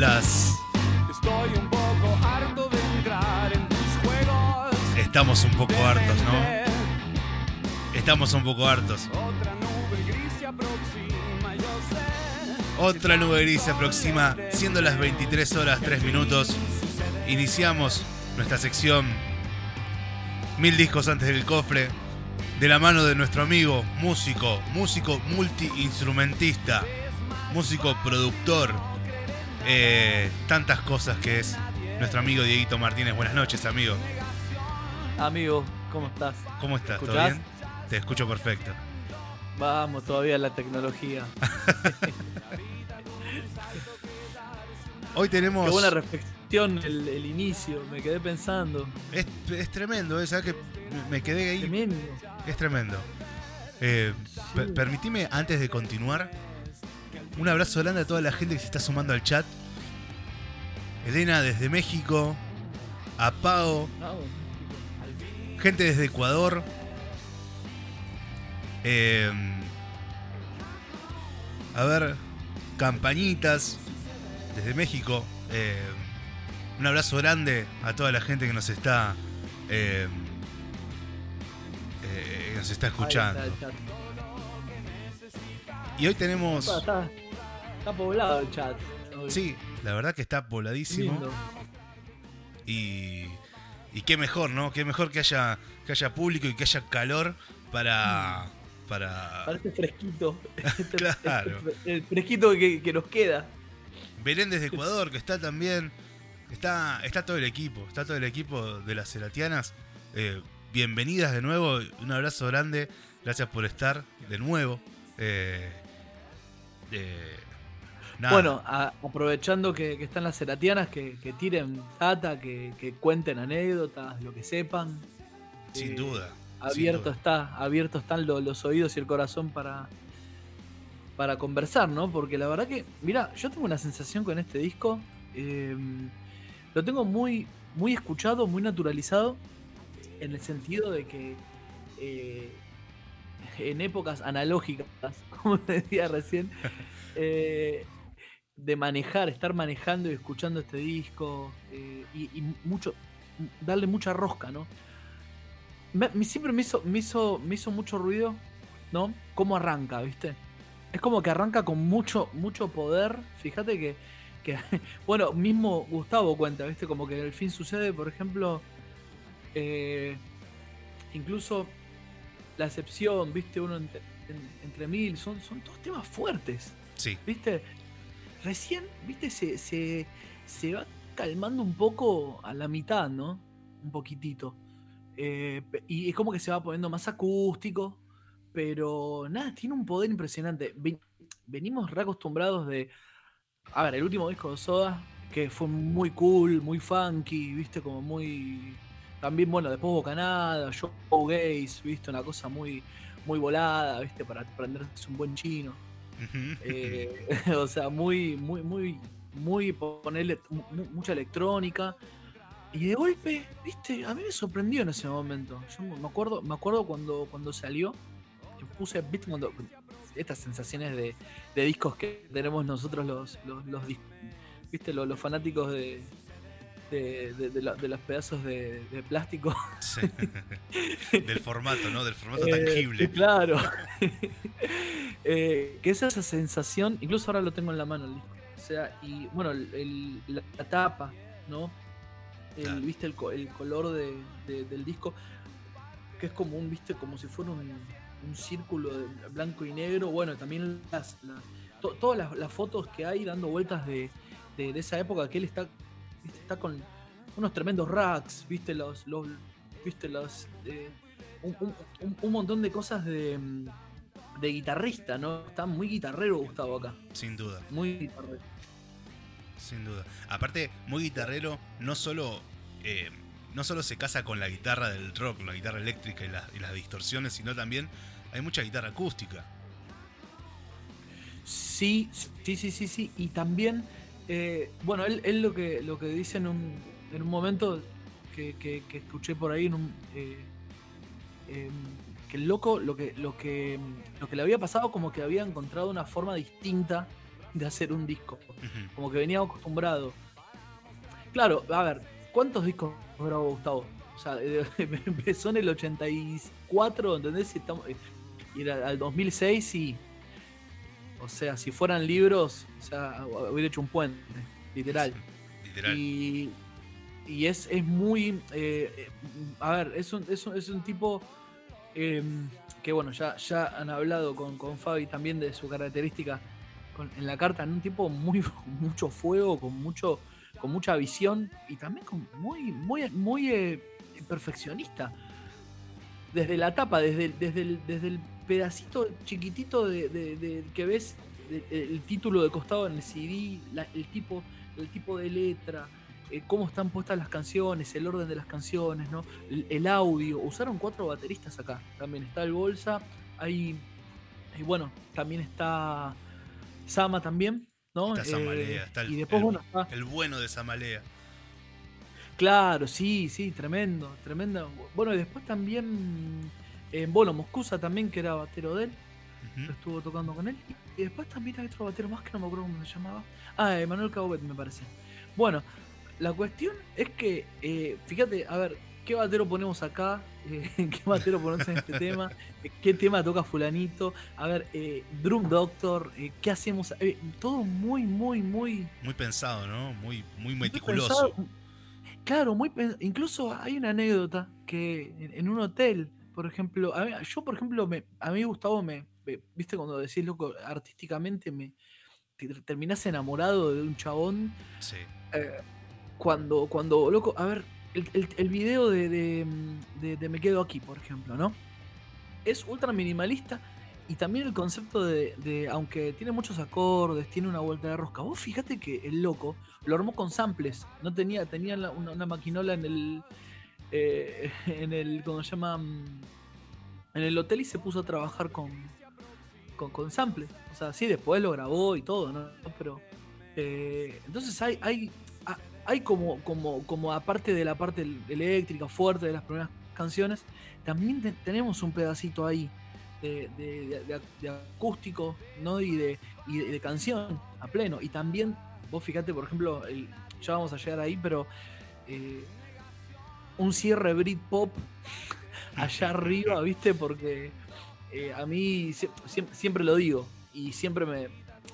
Y siendo las. Estoy un poco harto de entrar en tus juegos. Estamos un poco hartos, ¿no? Estamos un poco hartos. Otra nube gris se aproxima, yo sé. Otra nube gris se aproxima, siendo las 23 horas 3 minutos. Iniciamos nuestra sección Mil discos antes del cofre, de la mano de nuestro amigo, músico, músico multiinstrumentista, músico productor, eh, tantas cosas que es nuestro amigo Dieguito Martínez. Buenas noches, amigo. Amigo, ¿cómo estás? ¿Cómo estás? ¿Todo bien? Te escucho perfecto. Vamos todavía la tecnología. Hoy tenemos... Qué buena reflexión el, el inicio, me quedé pensando. Es, es tremendo, ¿eh? ¿sabes que me quedé ahí? Tremendo. Es tremendo. Eh, Sí. permitime, antes de continuar, un abrazo grande a toda la gente que se está sumando al chat. Elena desde México, a Pau, gente desde Ecuador. eh, a ver, campañitas desde México. eh, un abrazo grande a toda la gente que nos está eh, eh, que nos está escuchando. Y hoy tenemos. Está, está- poblado el chat. hoy. Sí, la verdad que está pobladísimo. Lindo. Y, y qué mejor, ¿no? Qué mejor que haya, que haya público y que haya calor para. para Parece fresquito. Claro. el fresquito que, que nos queda. Belén desde Ecuador, que está también. Está, está todo el equipo, está todo el equipo de las Ceratianas. Eh, bienvenidas de nuevo, un abrazo grande, gracias por estar de nuevo. Eh, eh, nada. Bueno, a- aprovechando que, que están las ceratianas, que, que tiren data, que, que cuenten anécdotas, lo que sepan. sin eh, duda. sin abierto duda. está, abierto están lo- los oídos y el corazón para, para conversar, ¿no? Porque la verdad que, mira, yo tengo una sensación con este disco, eh, lo tengo muy, muy escuchado, muy naturalizado, en el sentido de que eh, en épocas analógicas, como decía recién, eh, de manejar, estar manejando y escuchando este disco eh, y, y mucho, darle mucha rosca, ¿no? Me- me- siempre me hizo, me, hizo, me hizo mucho ruido, ¿no? Cómo arranca, ¿viste? Es como que arranca con mucho, mucho poder. Fíjate que, que bueno, mismo Gustavo cuenta, ¿viste? Como que el fin sucede, por ejemplo, eh, incluso la excepción, ¿viste? Uno entre, en- entre mil, son, son todos temas fuertes. Sí, ¿Viste? Recién, ¿viste? Se, se, se va calmando un poco a la mitad, ¿no? Un poquitito. Eh, y es como que se va poniendo más acústico. Pero nada, tiene un poder impresionante. Ven- venimos reacostumbrados de. A ver, el último disco de Soda, que fue muy cool, muy funky, ¿viste? Como muy. También, bueno, después Bocanada, Showgaze, ¿viste? Una cosa muy, muy volada, ¿viste? Para aprenderse un buen chino. Eh, o sea, muy, muy, muy, muy ponerle mu- mu- mucha electrónica. Y de golpe, viste, a mí me sorprendió en ese momento. Yo me acuerdo, me acuerdo cuando, cuando salió, puse, viste, cuando estas sensaciones de, de discos que tenemos nosotros los, los, viste, los, los fanáticos de, de, de- de la- de los pedazos de, plástico. Sí. Del formato, ¿no? Del formato Eh, tangible. Claro. Eh, que es esa sensación, incluso ahora lo tengo en la mano el disco. O sea, y bueno, el- el- la, la tapa, ¿no? El, Claro. ¿Viste el, el color de- de- del disco? Que es como un, ¿viste? Como si fuera un, un círculo de blanco y negro. Bueno, también las, las- to- todas las, las fotos que hay dando vueltas de- de esa época que él está, ¿viste? está con unos tremendos racks, ¿viste? Los, los, ¿viste? Los, eh, un, un- un- montón de cosas de, mm, de guitarrista, ¿no? Está muy guitarrero Gustavo acá. Sin duda, Muy guitarrero. sin duda. Aparte, muy guitarrero, no solo, eh, no solo se casa con la guitarra del rock, la guitarra eléctrica y, la- y las distorsiones, sino también hay mucha guitarra acústica. Sí, sí, sí, sí, sí. Y también, eh, bueno, él, él lo que lo que dice en un, en un momento que, que- que escuché por ahí en un, eh, em, que el loco lo que, lo que lo que le había pasado como que había encontrado una forma distinta de hacer un disco. Como que venía acostumbrado. Claro, a ver, ¿cuántos discos grabó Gustavo? O sea, empezó en el 84, ¿entendés? Y, estamos, eh, y era al 2006 y... O sea, si fueran libros, o sea, hubiera hecho un puente, literal. Literal. Y, y es, es muy. eh, a ver, es un, es un, es un tipo eh, que, bueno, ya, ya han hablado con, con Fabi también de su característica con- en la carta, en un tipo muy con mucho fuego, con mucho con mucha visión y también con muy, muy, muy eh, perfeccionista. Desde la tapa, desde, desde, el, desde el pedacito chiquitito de, de- de- que ves de- el título de costado en el CD, la- el, tipo, el tipo de letra, eh, cómo están puestas las canciones, el orden de las canciones, ¿no? el, el audio. Usaron cuatro bateristas acá. También está el Bolsa, hay. Y bueno, también está Sama también, ¿no? Está Samalea, Eh, está el- y después, el- bueno, está. El bueno de Samalea. Claro, sí, sí, tremendo, tremendo. Bueno, y después también. Eh, bueno, Moscusa también, que era batero de él, estuvo tocando con él. Y después también hay otro batero más que no me acuerdo cómo se llamaba. Ah, Emanuel Caubet, me parece. Bueno, la cuestión es que, eh, fíjate, a ver, ¿qué batero ponemos acá? Eh, ¿Qué batero ponemos en este tema? Eh, ¿Qué tema toca Fulanito? A ver, eh, Drum Doctor, eh, ¿qué hacemos? Todo muy, muy, muy. Muy pensado, ¿no? Muy, muy muy meticuloso. pensado. Claro, muy incluso hay una anécdota que en, en un hotel, por ejemplo, a mí- yo por ejemplo, me, a mí Gustavo me, me- viste cuando decís loco, artísticamente me te- terminás enamorado de un chabón Sí. eh, cuando, cuando, loco, a ver, el, el- el video de, de, de- de Me Quedo Aquí, por ejemplo, ¿no? Es ultra minimalista y también el concepto de, aunque tiene muchos acordes, tiene una vuelta de rosca, vos fíjate que el loco lo armó con samples, no tenía, tenía una maquinola en el, eh, en el, ¿cómo se llama? Mm, En el hotel y se puso a trabajar con, con, con samples. O sea, sí, después lo grabó y todo, ¿no? Pero, eh, entonces hay, hay, a- hay como, como, como aparte de la parte el- eléctrica fuerte de las primeras canciones, también te- tenemos un pedacito ahí de, de- acústico, ¿no? Y de, y de canción a pleno. Y también, vos fíjate, por ejemplo, el- ya vamos a llegar ahí, pero eh, un cierre Britpop allá arriba, ¿viste? Porque eh, a mí sie- siem- siempre, lo digo y siempre me,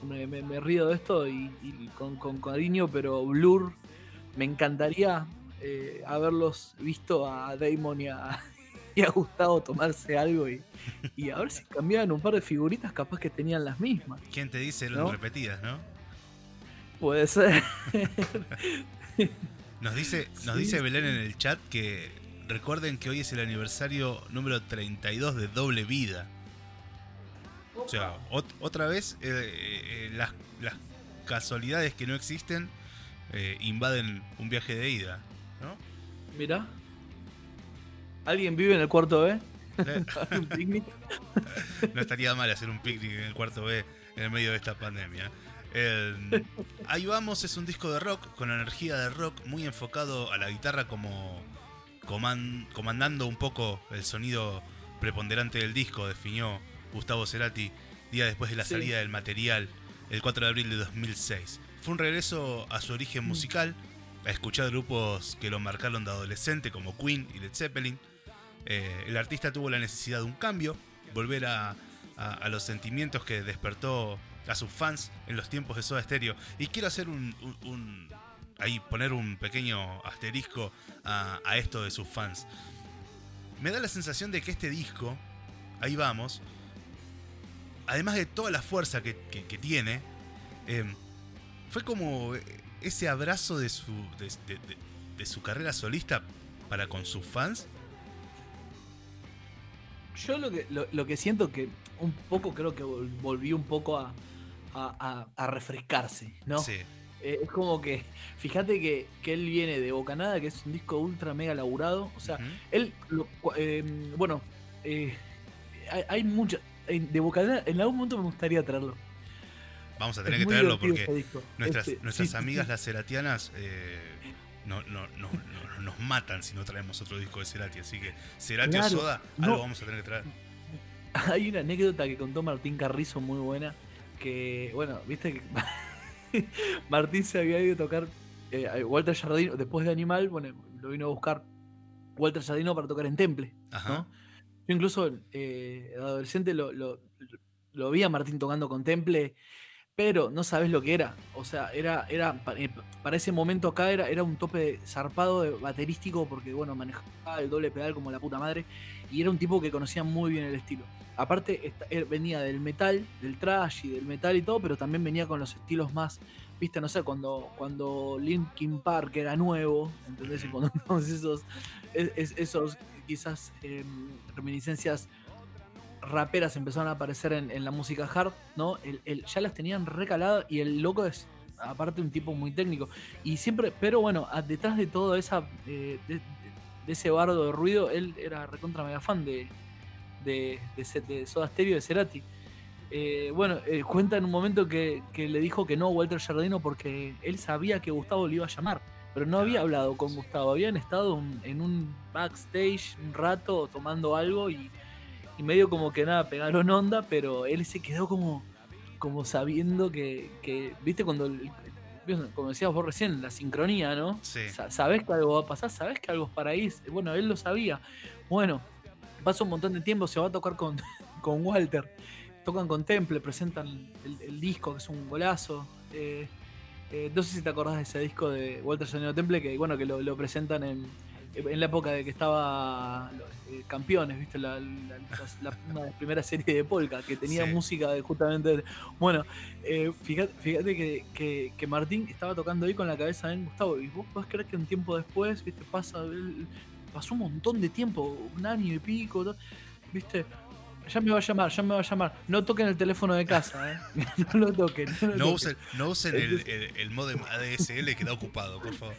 me, me- me río de esto y, y con, con cariño, pero Blur me encantaría eh, haberlos visto a Damon y a, y a Gustavo tomarse algo y, y a ver si cambiaban un par de figuritas, capaz que tenían las mismas. ¿Quién te dice lo ¿No? repetidas, no? Puede ser. Nos dice, nos Sí, dice. Belén en el chat que recuerden que hoy es el aniversario número 32 de Doble Vida. O sea, ot- otra vez eh, eh, las, las casualidades que no existen eh, invaden un viaje de ida, ¿no? Mira. ¿Alguien vive en el cuarto B? Eh, ¿Un picnic? no estaría mal hacer un picnic en el cuarto B en el medio de esta pandemia. Eh, Ahí vamos es un disco de rock con energía de rock muy enfocado a la guitarra como coman- comandando un poco el sonido preponderante del disco, definió Gustavo Cerati día después de la Sí. salida del material el 4 de abril de 2006. Fue un regreso a su origen Mm. musical, a escuchar grupos que lo marcaron de adolescente como Queen y Led Zeppelin. Eh, el artista tuvo la necesidad de un cambio, volver a, a- a los sentimientos que despertó a sus fans en los tiempos de Soda Stereo. Y quiero hacer un, ahí poner un pequeño asterisco a, esto de sus fans. Me da la sensación de que este disco, ahí vamos, además de toda la fuerza que, tiene, eh, fue como ese abrazo de su, de, de- su carrera solista para con sus fans. Yo lo que, lo, lo que siento que un poco creo que vol- volví un poco a, a, a- a refrescarse, ¿no? Sí. Eh, es como que, fíjate que, que él viene de Bocanada, que es un disco ultra mega laburado. O sea, él, lo- eh, bueno, eh, hay, hay mucha. De Bocanada, en algún momento me gustaría traerlo. Vamos a Es tener que traerlo porque nuestras, Este, nuestras sí, amigas sí. las ceratianas eh, no, no- no- no- nos matan si no traemos otro disco de Cerati. Así que Cerati Claro, o Soda, algo vamos a tener que traer. Hay una anécdota que contó Martín Carrizo muy buena que, bueno, viste que Martín se había ido a tocar eh, Walter Jardino, después de Animal, bueno, lo vino a buscar Walter Jardino para tocar en Temple. Ajá. ¿no? Yo incluso eh, adolescente lo, lo- lo vi a Martín tocando con Temple, pero no sabes lo que era. O sea, era, era eh, para ese momento acá era, era un tope zarpado de baterístico porque, bueno, manejaba el doble pedal como la puta madre y era un tipo que conocía muy bien el estilo. Aparte, venía del metal, del trash y del metal y todo, pero también venía con los estilos más, viste, no sé, cuando, cuando Linkin Park era nuevo, ¿entendés? Y cuando esos, es- es- esos quizás em, reminiscencias raperas empezaron a aparecer en, en la música hard, ¿no? El- el- ya las tenían recaladas y el loco es, aparte, un tipo muy técnico. Y siempre, pero bueno, a- detrás de todo esa, eh, de, de ese bardo de ruido, él era recontra mega fan de, de, de, de Soda Stereo de Cerati. Eh, bueno, eh, cuenta en un momento que, que le dijo que no a Walter Jardino porque él sabía que Gustavo le iba a llamar, pero no había hablado con Gustavo, habían estado un- en un backstage un rato tomando algo y, y medio como que nada, pegaron onda, pero él se quedó como, como sabiendo que, que, viste, cuando, el- como decías vos recién, la sincronía, ¿no? Sí. Sa- Sabés que algo va a pasar, sabés que algo es para ir. Bueno, él lo sabía. Bueno, pasa un montón de tiempo, se va a tocar con, con Walter. Tocan con Temple, presentan el, el disco, que es un golazo. Eh, eh, no sé si te acordás de ese disco de Walter Sonido Temple, que bueno, que lo, lo presentan en, en la época de que estaba eh, campeones, ¿viste? La, la- la- primeras series de Polka, que tenía Sí. música de justamente. Bueno, eh, fíjate, fíjate que, que- que Martín estaba tocando ahí con la cabeza en Gustavo. Y vos podés creer que un tiempo después, viste, pasa. pasó un montón de tiempo, un año y pico, todo, viste. Ya me va a llamar, ya me va a llamar. No toquen el teléfono de casa, ¿eh? No lo toquen. No, lo No toquen. usen, no usen el, el, el modem ADSL que está ocupado, por favor.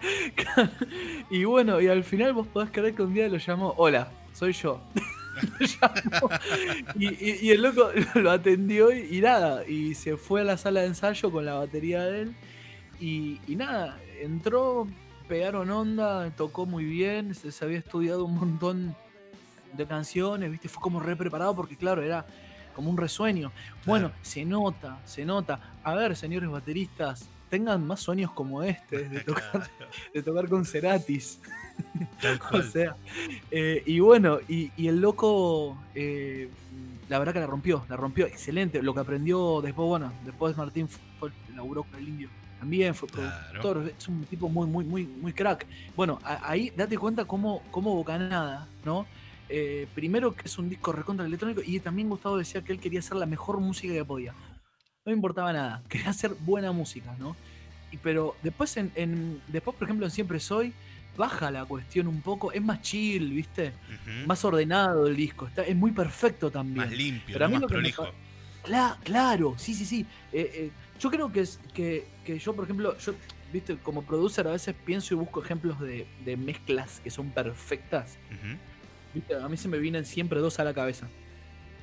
y bueno, y al final vos podés creer que un día lo llamó, hola, soy yo. Lo llamó. y, y- y el loco lo atendió y, y nada, y se fue a la sala de ensayo con la batería de él. Y, y nada, entró, pegaron onda, tocó muy bien, se, se había estudiado un montón de canciones, ¿viste? Fue como re preparado porque, claro, era como un resueño. Bueno, Claro. se nota, se nota. A ver, señores bateristas, tengan más sueños como este, de tocar, de tocar con Ceratis. O sea, eh, y bueno, y, y el loco, eh, la verdad que la rompió, la rompió excelente. Lo que aprendió después, bueno, después Martín fue, laburó con el indio. También fue Claro. productor, es un tipo muy, muy, muy, muy crack. Bueno, a- ahí date cuenta cómo, cómo Bocanada, ¿no? Eh, primero que es un disco recontra electrónico y también Gustavo decía que él quería hacer la mejor música que podía. No me importaba nada, quería hacer buena música, ¿no? Y, pero después, en, en- después, por ejemplo, en Siempre Soy, baja la cuestión un poco, es más chill, ¿viste? Más ordenado el disco, está, es muy perfecto también. Más limpio, Pero a ¿no? mí más lo que me prolijo. claro, sí, sí, sí. Eh, eh, yo creo que, es, que, que yo, por ejemplo, yo, viste, como producer a veces pienso y busco ejemplos de, de mezclas que son perfectas. A mí se me vienen siempre dos a la cabeza.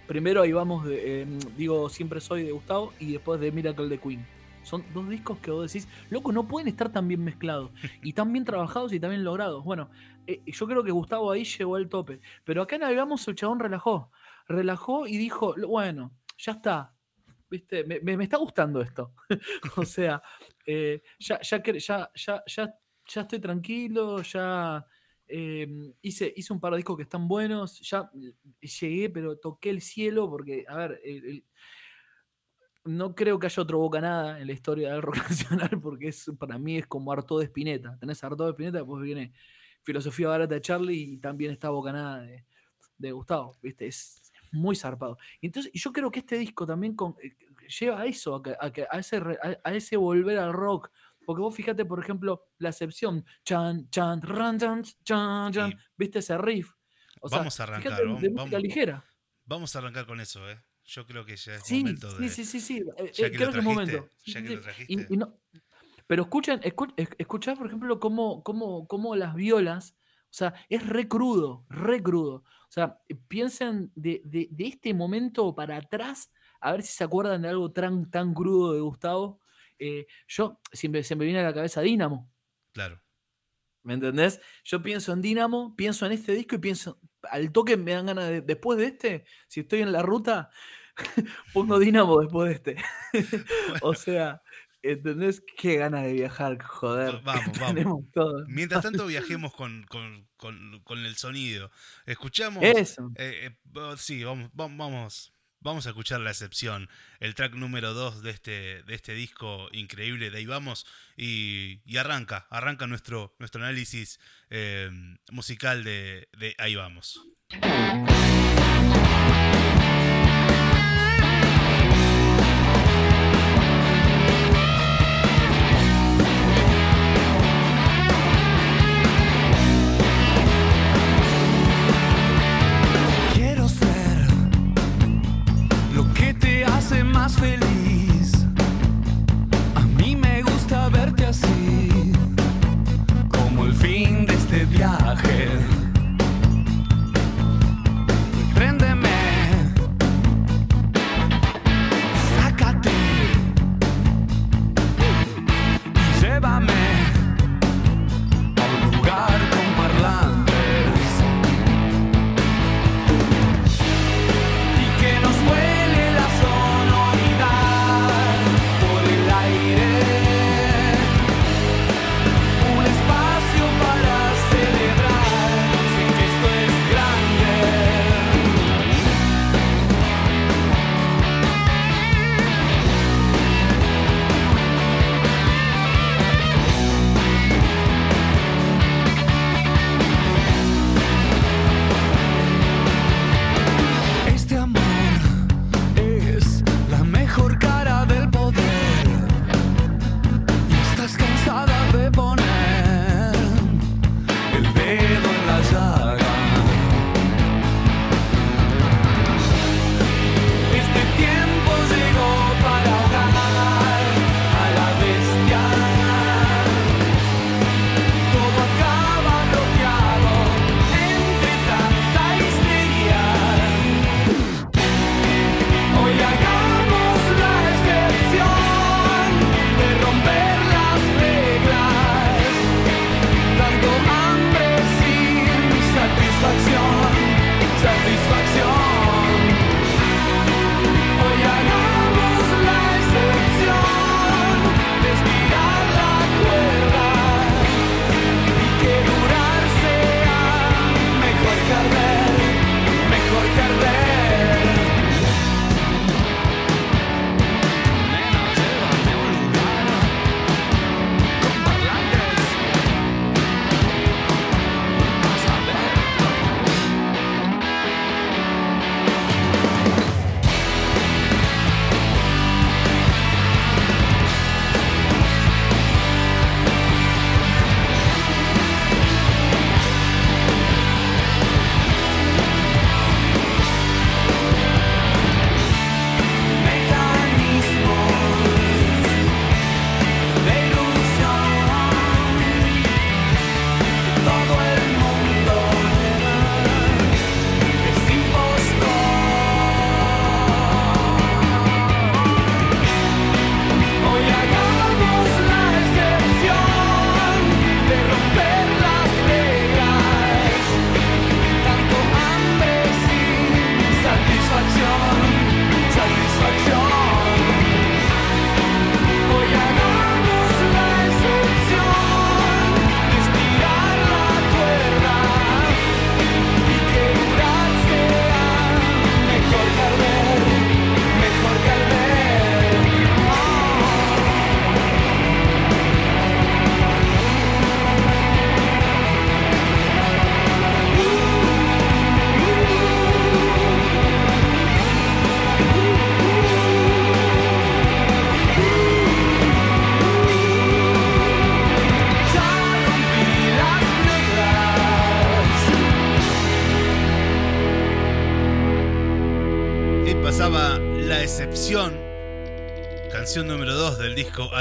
Primero ahí vamos, de, eh, digo, siempre soy de Gustavo y después de Miracle de Queen. Son dos discos que vos decís, loco, no pueden estar tan bien mezclados y tan bien trabajados y tan bien logrados. Bueno, eh, yo creo que Gustavo ahí llegó al tope. Pero acá navegamos, el chabón relajó. Relajó y dijo, bueno, ya está. ¿Viste? Me, está gustando esto. o sea, eh, ya, ya, ya, ya, ya estoy tranquilo, ya eh, hice, hice un par de discos que están buenos, ya llegué, pero toqué el cielo porque, a ver, el- el- no creo que haya otro Boca Nada en la historia del rock nacional porque es, para mí es como Arto de Spinetta. Tenés Arto de Spinetta, después viene Filosofía Barata de Charlie y también está Boca Nada de, de Gustavo, ¿viste? Es muy zarpado. Y entonces, yo creo que este disco también con- eh, lleva a eso, a, que- a a ese, a, a ese volver al rock. Porque vos fíjate, por ejemplo, la excepción. Chan, chan, ran, chan, chan, chan. ¿Viste ese riff? O sea, Vamos a arrancar, fíjate vamos- de música vamos. ligera. Vamos a arrancar con eso, ¿eh? Yo creo que ya es Sí, momento sí, de. sí, sí, sí. eh, Ya eh, que creo que es momento. Sí, ya sí, que sí. lo trajiste. y no- pero escuchen, escu- es- escuchá, por ejemplo, cómo, cómo, cómo las violas, o sea, es re crudo, re crudo. O sea, eh, piensen de, de- de este momento para atrás, a ver si se acuerdan de algo tan, tan crudo de Gustavo. Eh, yo siempre se me viene a la cabeza Dínamo. Claro. ¿Me entendés? Yo pienso en Dínamo, pienso en este disco y pienso, al toque me dan ganas de, después de este, si estoy en la ruta, pongo Dinamo después de este. o sea, ¿entendés? Qué ganas de viajar, joder. Vamos, vamos. Todo. Mientras tanto viajemos con, con- con- con el sonido. Escuchamos... Eso. eh, eh, oh, sí, vamos, vam- vamos, vamos a escuchar la excepción. El track número 2 de este, de este disco increíble. De ahí vamos. Y, arranca, arranca nuestro, nuestro análisis eh, musical de, de Ahí vamos.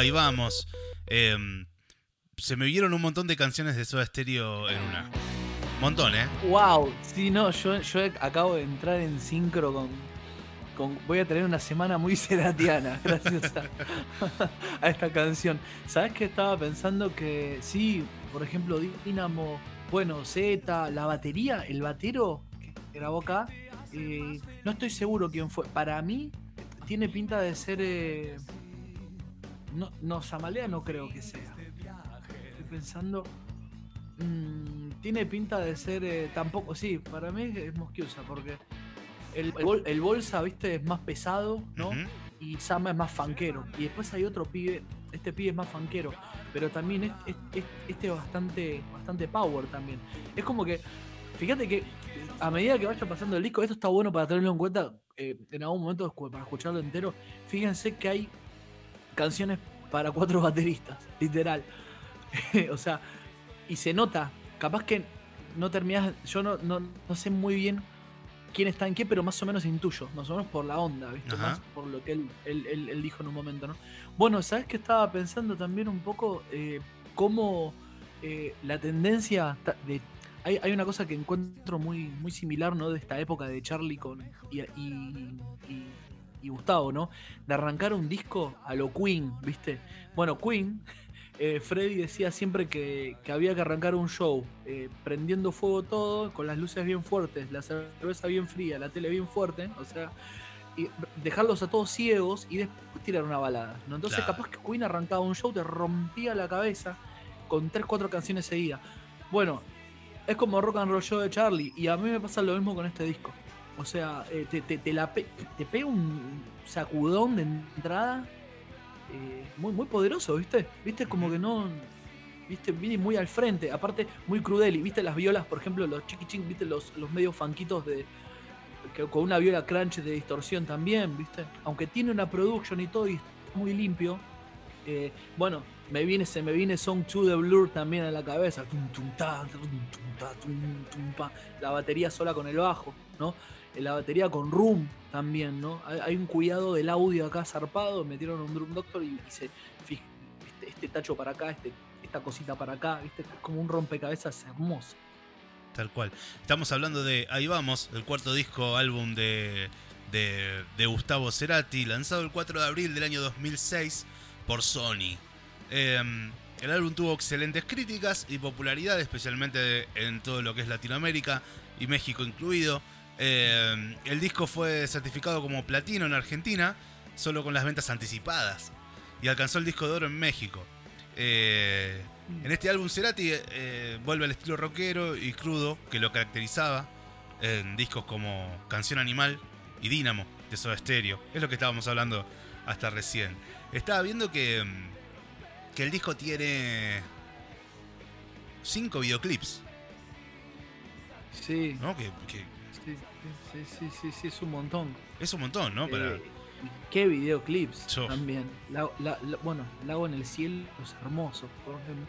Ahí vamos. Em, se me vieron un montón de canciones de Soda Stereo en una. Montón, ¿eh? Wow, sí, no, yo, yo acabo de entrar en sincro con, Voy a tener una semana muy sedatiana gracias a, a esta canción. ¿Sabes qué estaba pensando? Que sí, por ejemplo, Dynamo, bueno, Z, la batería, el batero que grabó acá, eh, no estoy seguro quién fue. Para mí, tiene pinta de ser. eh, no, no, Samalea no creo que sea. Estoy pensando. mm, tiene pinta de ser. eh, tampoco. Sí, para mí es Mosquiusa, porque. El, el bol- el bolsa, viste, es más pesado, ¿no? Y Sama es más fanquero. Y después hay otro pibe, este pibe es más fanquero, pero también este, es bastante, bastante power también. Es como que, fíjate que a medida que vaya pasando el disco, esto está bueno para tenerlo en cuenta eh, en algún momento para escucharlo entero. Fíjense que hay canciones para cuatro bateristas, literal. o sea, y se nota, capaz que no terminás, yo no, no, no sé muy bien quién está en qué, pero más o menos intuyo, más o menos por la onda, ¿viste? Más por lo que él, él- él- él dijo en un momento, ¿no? Bueno, ¿sabes qué estaba pensando también un poco? Eh, cómo eh, la tendencia de... Hay, hay una cosa que encuentro muy, muy similar, ¿no? De esta época de Charlie con, y, y- y- y Gustavo, ¿no? De arrancar un disco a lo Queen, ¿viste? Bueno, Queen, eh, Freddy decía siempre que, que había que arrancar un show eh, prendiendo fuego todo, con las luces bien fuertes, la cerveza bien fría, la tele bien fuerte, o sea, y dejarlos a todos ciegos y después tirar una balada, ¿no? Entonces Claro. capaz que Queen arrancaba un show, te rompía la cabeza con 3, 4 canciones seguidas. Bueno, es como Rock and Roll Show de Charlie y a mí me pasa lo mismo con este disco. O sea, eh, te, te- te la pe- te pega un sacudón de entrada eh, muy, muy poderoso, ¿viste? ¿Viste? Como que no. ¿Viste? Viene muy al frente. Aparte, muy crudeli. ¿Viste las violas, por ejemplo, los chiquiching, ¿viste? Los, los medios fanquitos de. con una viola crunch de distorsión también, ¿viste? Aunque tiene una production y todo y está muy limpio. eh, bueno, me viene, se me viene Song 2 de Blur también a la cabeza. La batería sola con el bajo, ¿no? La batería con room también, ¿no? Hay, un cuidado del audio acá zarpado, metieron un drum doctor y, y se este, este tacho para acá, este, esta cosita para acá, ¿viste? Es como un rompecabezas hermoso. Tal cual. Estamos hablando de Ahí vamos, el cuarto disco álbum de, de, de Gustavo Cerati, lanzado el 4 de abril del año 2006 por Sony. Eh, el álbum tuvo excelentes críticas y popularidad, especialmente en todo lo que es Latinoamérica y México incluido. Eh, el disco fue certificado como platino en Argentina, solo con las ventas anticipadas, y alcanzó el disco de oro en México. Eh, en este álbum Cerati eh, vuelve al estilo rockero y crudo que lo caracterizaba en discos como Canción Animal y Dínamo de Soda Stereo. Es lo que estábamos hablando hasta recién. Estaba viendo que, mm, que el disco tiene cinco videoclips, Sí, ¿no? Que, que sí, sí, sí, sí, es un montón. es un montón, ¿no? Para, Eh, qué videoclips también. La- la- la- bueno, Lago en el cielo es hermoso, por ejemplo.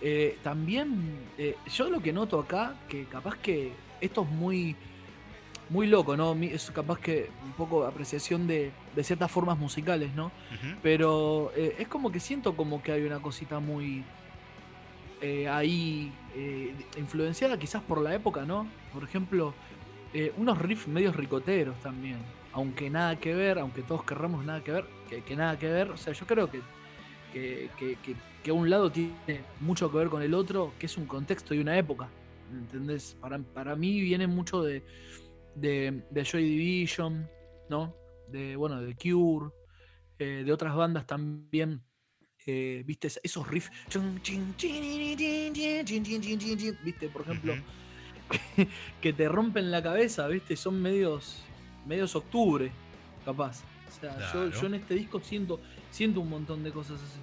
Eh, también, eh, yo lo que noto acá, que capaz que esto es muy, muy loco, ¿no? Es capaz que un poco apreciación de, de ciertas formas musicales, ¿no? Pero eh, es como que siento como que hay una cosita muy eh, ahí eh, influenciada quizás por la época, ¿no? Por ejemplo, eh, unos riffs medios ricoteros también. Aunque nada que ver, aunque todos querramos nada que ver, que, nada que ver. O sea, yo creo que que, que, que, un lado tiene mucho que ver con el otro, que es un contexto y una época. ¿Entendés? Para, para mí viene mucho de, de, Joy Division, ¿no? De, bueno, de Cure, de otras bandas también. Eh, ¿Viste? Esos riffs. ¿Viste? Por ejemplo. que te rompen la cabeza, ¿viste? Son medios, medios octubre, capaz. O sea, yo, Claro. yo en este disco siento, siento un montón de cosas así.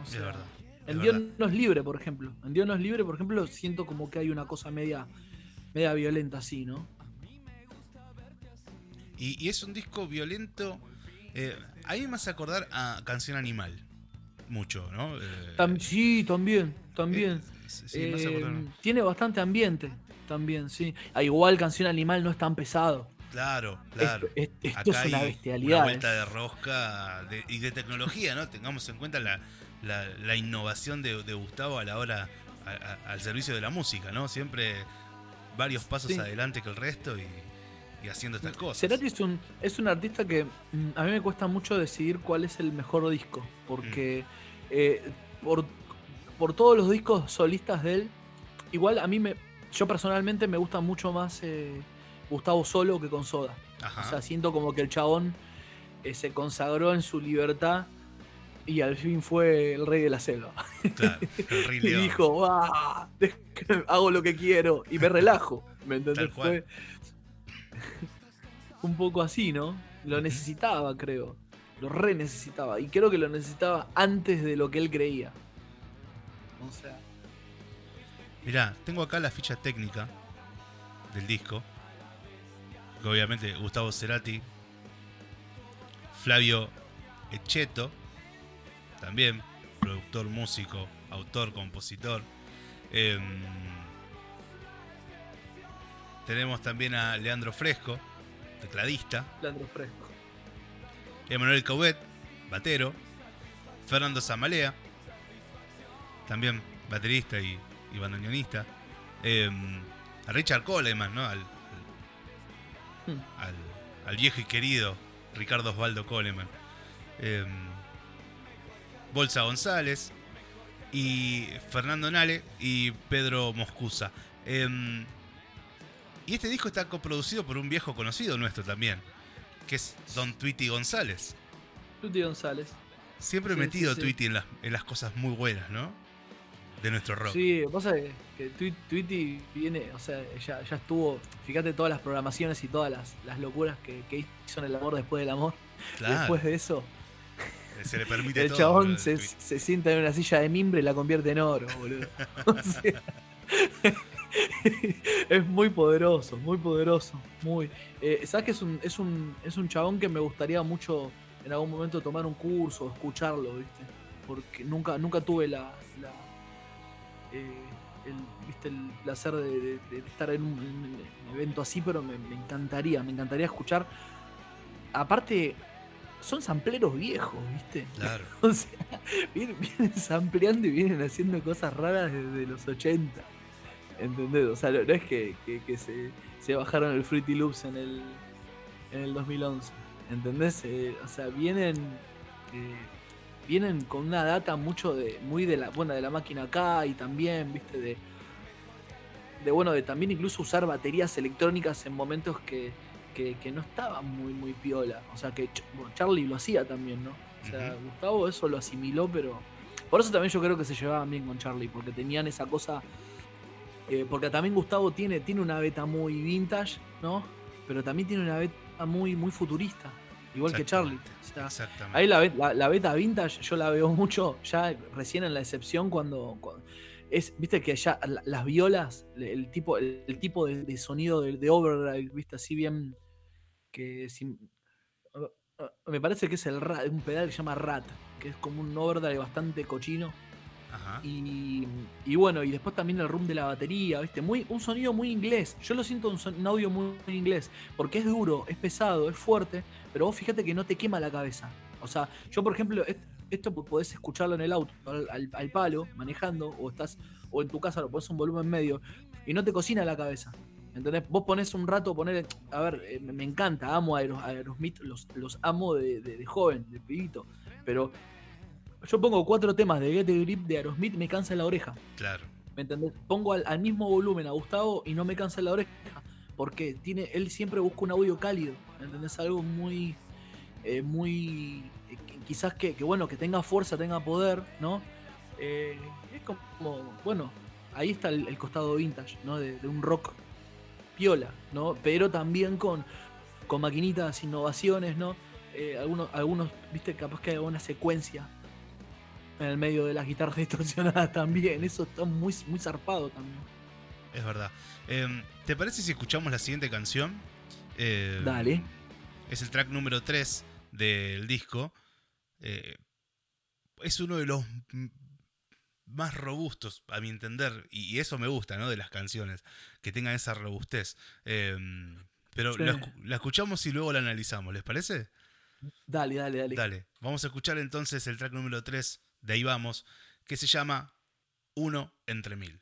O Es sea, verdad. es en verdad. Dios no es libre, por ejemplo. En Dios no es libre, por ejemplo, siento como que hay una cosa media, media violenta así, ¿no? Y, y es un disco violento. eh, a mí me hace acordar a Canción Animal. Mucho, ¿no? Eh, Tam- sí, también, también. eh, sí. Eh, tiene bastante ambiente, también, sí. A igual Canción Animal no es tan pesado. Claro, claro. Esto, es- esto Acá es una hay bestialidad. Una vuelta de rosca de- y de tecnología, ¿no? Tengamos en cuenta la, la- la innovación de, de Gustavo a la hora a- a- al servicio de la música, ¿no? Siempre varios pasos Sí. adelante que el resto y, y haciendo estas cosas. Cerati es un, es un artista que mm, a mí me cuesta mucho decidir cuál es el mejor disco, porque Mm. eh, por, por todos los discos solistas de él, igual a mí me, yo personalmente me gusta mucho más eh, Gustavo solo que con Soda. Ajá. O sea, siento como que el chabón eh, se consagró en su libertad y al fin fue el rey de la selva. claro, el Rey Y dijo, "Ah, hago lo que quiero y me relajo. ¿Me entendés? Fue un poco así, ¿no? Lo necesitaba, creo. Lo re necesitaba. Y creo que lo necesitaba antes de lo que él creía. O sea, Mirá, tengo acá la ficha técnica del disco. Que obviamente Gustavo Cerati, Flavio Echeto, también productor, músico, autor, compositor. Em, tenemos también a Leandro Fresco, tecladista. Leandro Fresco. Emanuel Cauet, batero. Fernando Zamalea, también baterista y, y bandoneonista. Eh, a Richard Coleman, ¿no? Al, Hmm. al, al viejo y querido Ricardo Osvaldo Coleman. Eh, Bolsa González y Fernando Nale y Pedro Moscusa. Eh, y este disco está coproducido por un viejo conocido nuestro también, que es Don Tweety González. Tuti González. Siempre he Sí, metido sí, sí. Tweety en las, en las cosas muy buenas, ¿no? De nuestro rock. Sí, pasa que, que Tweety viene, o sea, ya, ya estuvo, fíjate todas las programaciones y todas las, las locuras que, que hizo en el amor después del amor. Claro, Después de eso, se le permite el todo. chabón boludo, se, se sienta en una silla de mimbre y la convierte en oro, boludo. O sea, es muy poderoso, muy poderoso. Muy. Eh, ¿Sabes que es un, es, un, es un chabón que me gustaría mucho en algún momento tomar un curso, escucharlo, ¿viste? Porque nunca, nunca tuve la. la, eh, el, ¿viste? el placer de, de- de estar en un, en un evento así, pero me, me encantaría, me encantaría escuchar. Aparte, son sampleros viejos, ¿viste? Claro. O sea, vienen, vienen sampleando y vienen haciendo cosas raras desde los 80. ¿Entendés? O sea, no, es que, que- que se, se bajaron el Fruity Loops en el, en el 2011. ¿Entendés? Eh, o sea, vienen. eh, vienen con una data mucho de. muy de la. Bueno, de la máquina acá y también, viste, de. De bueno, de también incluso usar baterías electrónicas en momentos que, que, que no estaban muy, muy piola. O sea, que bueno, Charlie lo hacía también, ¿no? O sea. Gustavo eso lo asimiló, pero. Por eso también yo creo que se llevaban bien con Charlie, porque tenían esa cosa. eh, porque también Gustavo tiene, tiene una beta muy vintage, ¿no? Pero también tiene una beta muy, muy futurista. Igual que Charlie. O sea. Ahí la, la- la beta vintage yo la veo mucho ya recién en la excepción cuando, cuando- es viste que ya la- las violas el tipo el, el tipo de, de sonido de, de overdrive viste así bien que sin- me parece que es el un pedal que se llama rat que es como un overdrive bastante cochino. Y, bueno, y después también el room de la batería, ¿viste? Muy, un sonido muy inglés. Yo lo siento un, audio muy, inglés, porque es duro, es pesado, es fuerte, pero vos fíjate que no te quema la cabeza. O sea, yo por ejemplo, est- esto po- podés escucharlo en el auto, al, al- al palo, manejando, o estás, o en tu casa lo pones un volumen medio, y no te cocina la cabeza. ¿Entendés? Vos ponés un rato, poner, a ver, eh, me, encanta, amo a Aeros- a Aerosmith, los, los amo de- de joven, de pibito, pero yo pongo cuatro temas de Get the Grip de Aerosmith, me cansa la oreja. Claro. ¿Me entendés? Pongo al, al mismo volumen a Gustavo y no me cansa la oreja. Porque tiene, él siempre busca un audio cálido. ¿Me entendés? Algo muy. eh, muy. eh, quizás que, que, bueno, que tenga fuerza, tenga poder, ¿no? Eh, es como. Bueno, ahí está el, el costado vintage, ¿no? De, de un rock piola, ¿no? Pero también con, con maquinitas, innovaciones, ¿no? Algunos, algunos, viste, capaz que hay alguna secuencia en el medio de las guitarras distorsionadas también. Eso está muy, muy zarpado también. Es verdad. Em, ¿Te parece si escuchamos la siguiente canción? Eh, Dale. Es el track número 3 del disco. Eh, es uno de los más robustos, a mi entender, y, eso me gusta, ¿no? De las canciones, que tengan esa robustez. Em, pero Sí. la, la escuchamos y luego la analizamos, ¿les parece? Dale, dale, dale. Dale, vamos a escuchar entonces el track número 3, de ahí vamos, que se llama Uno entre mil.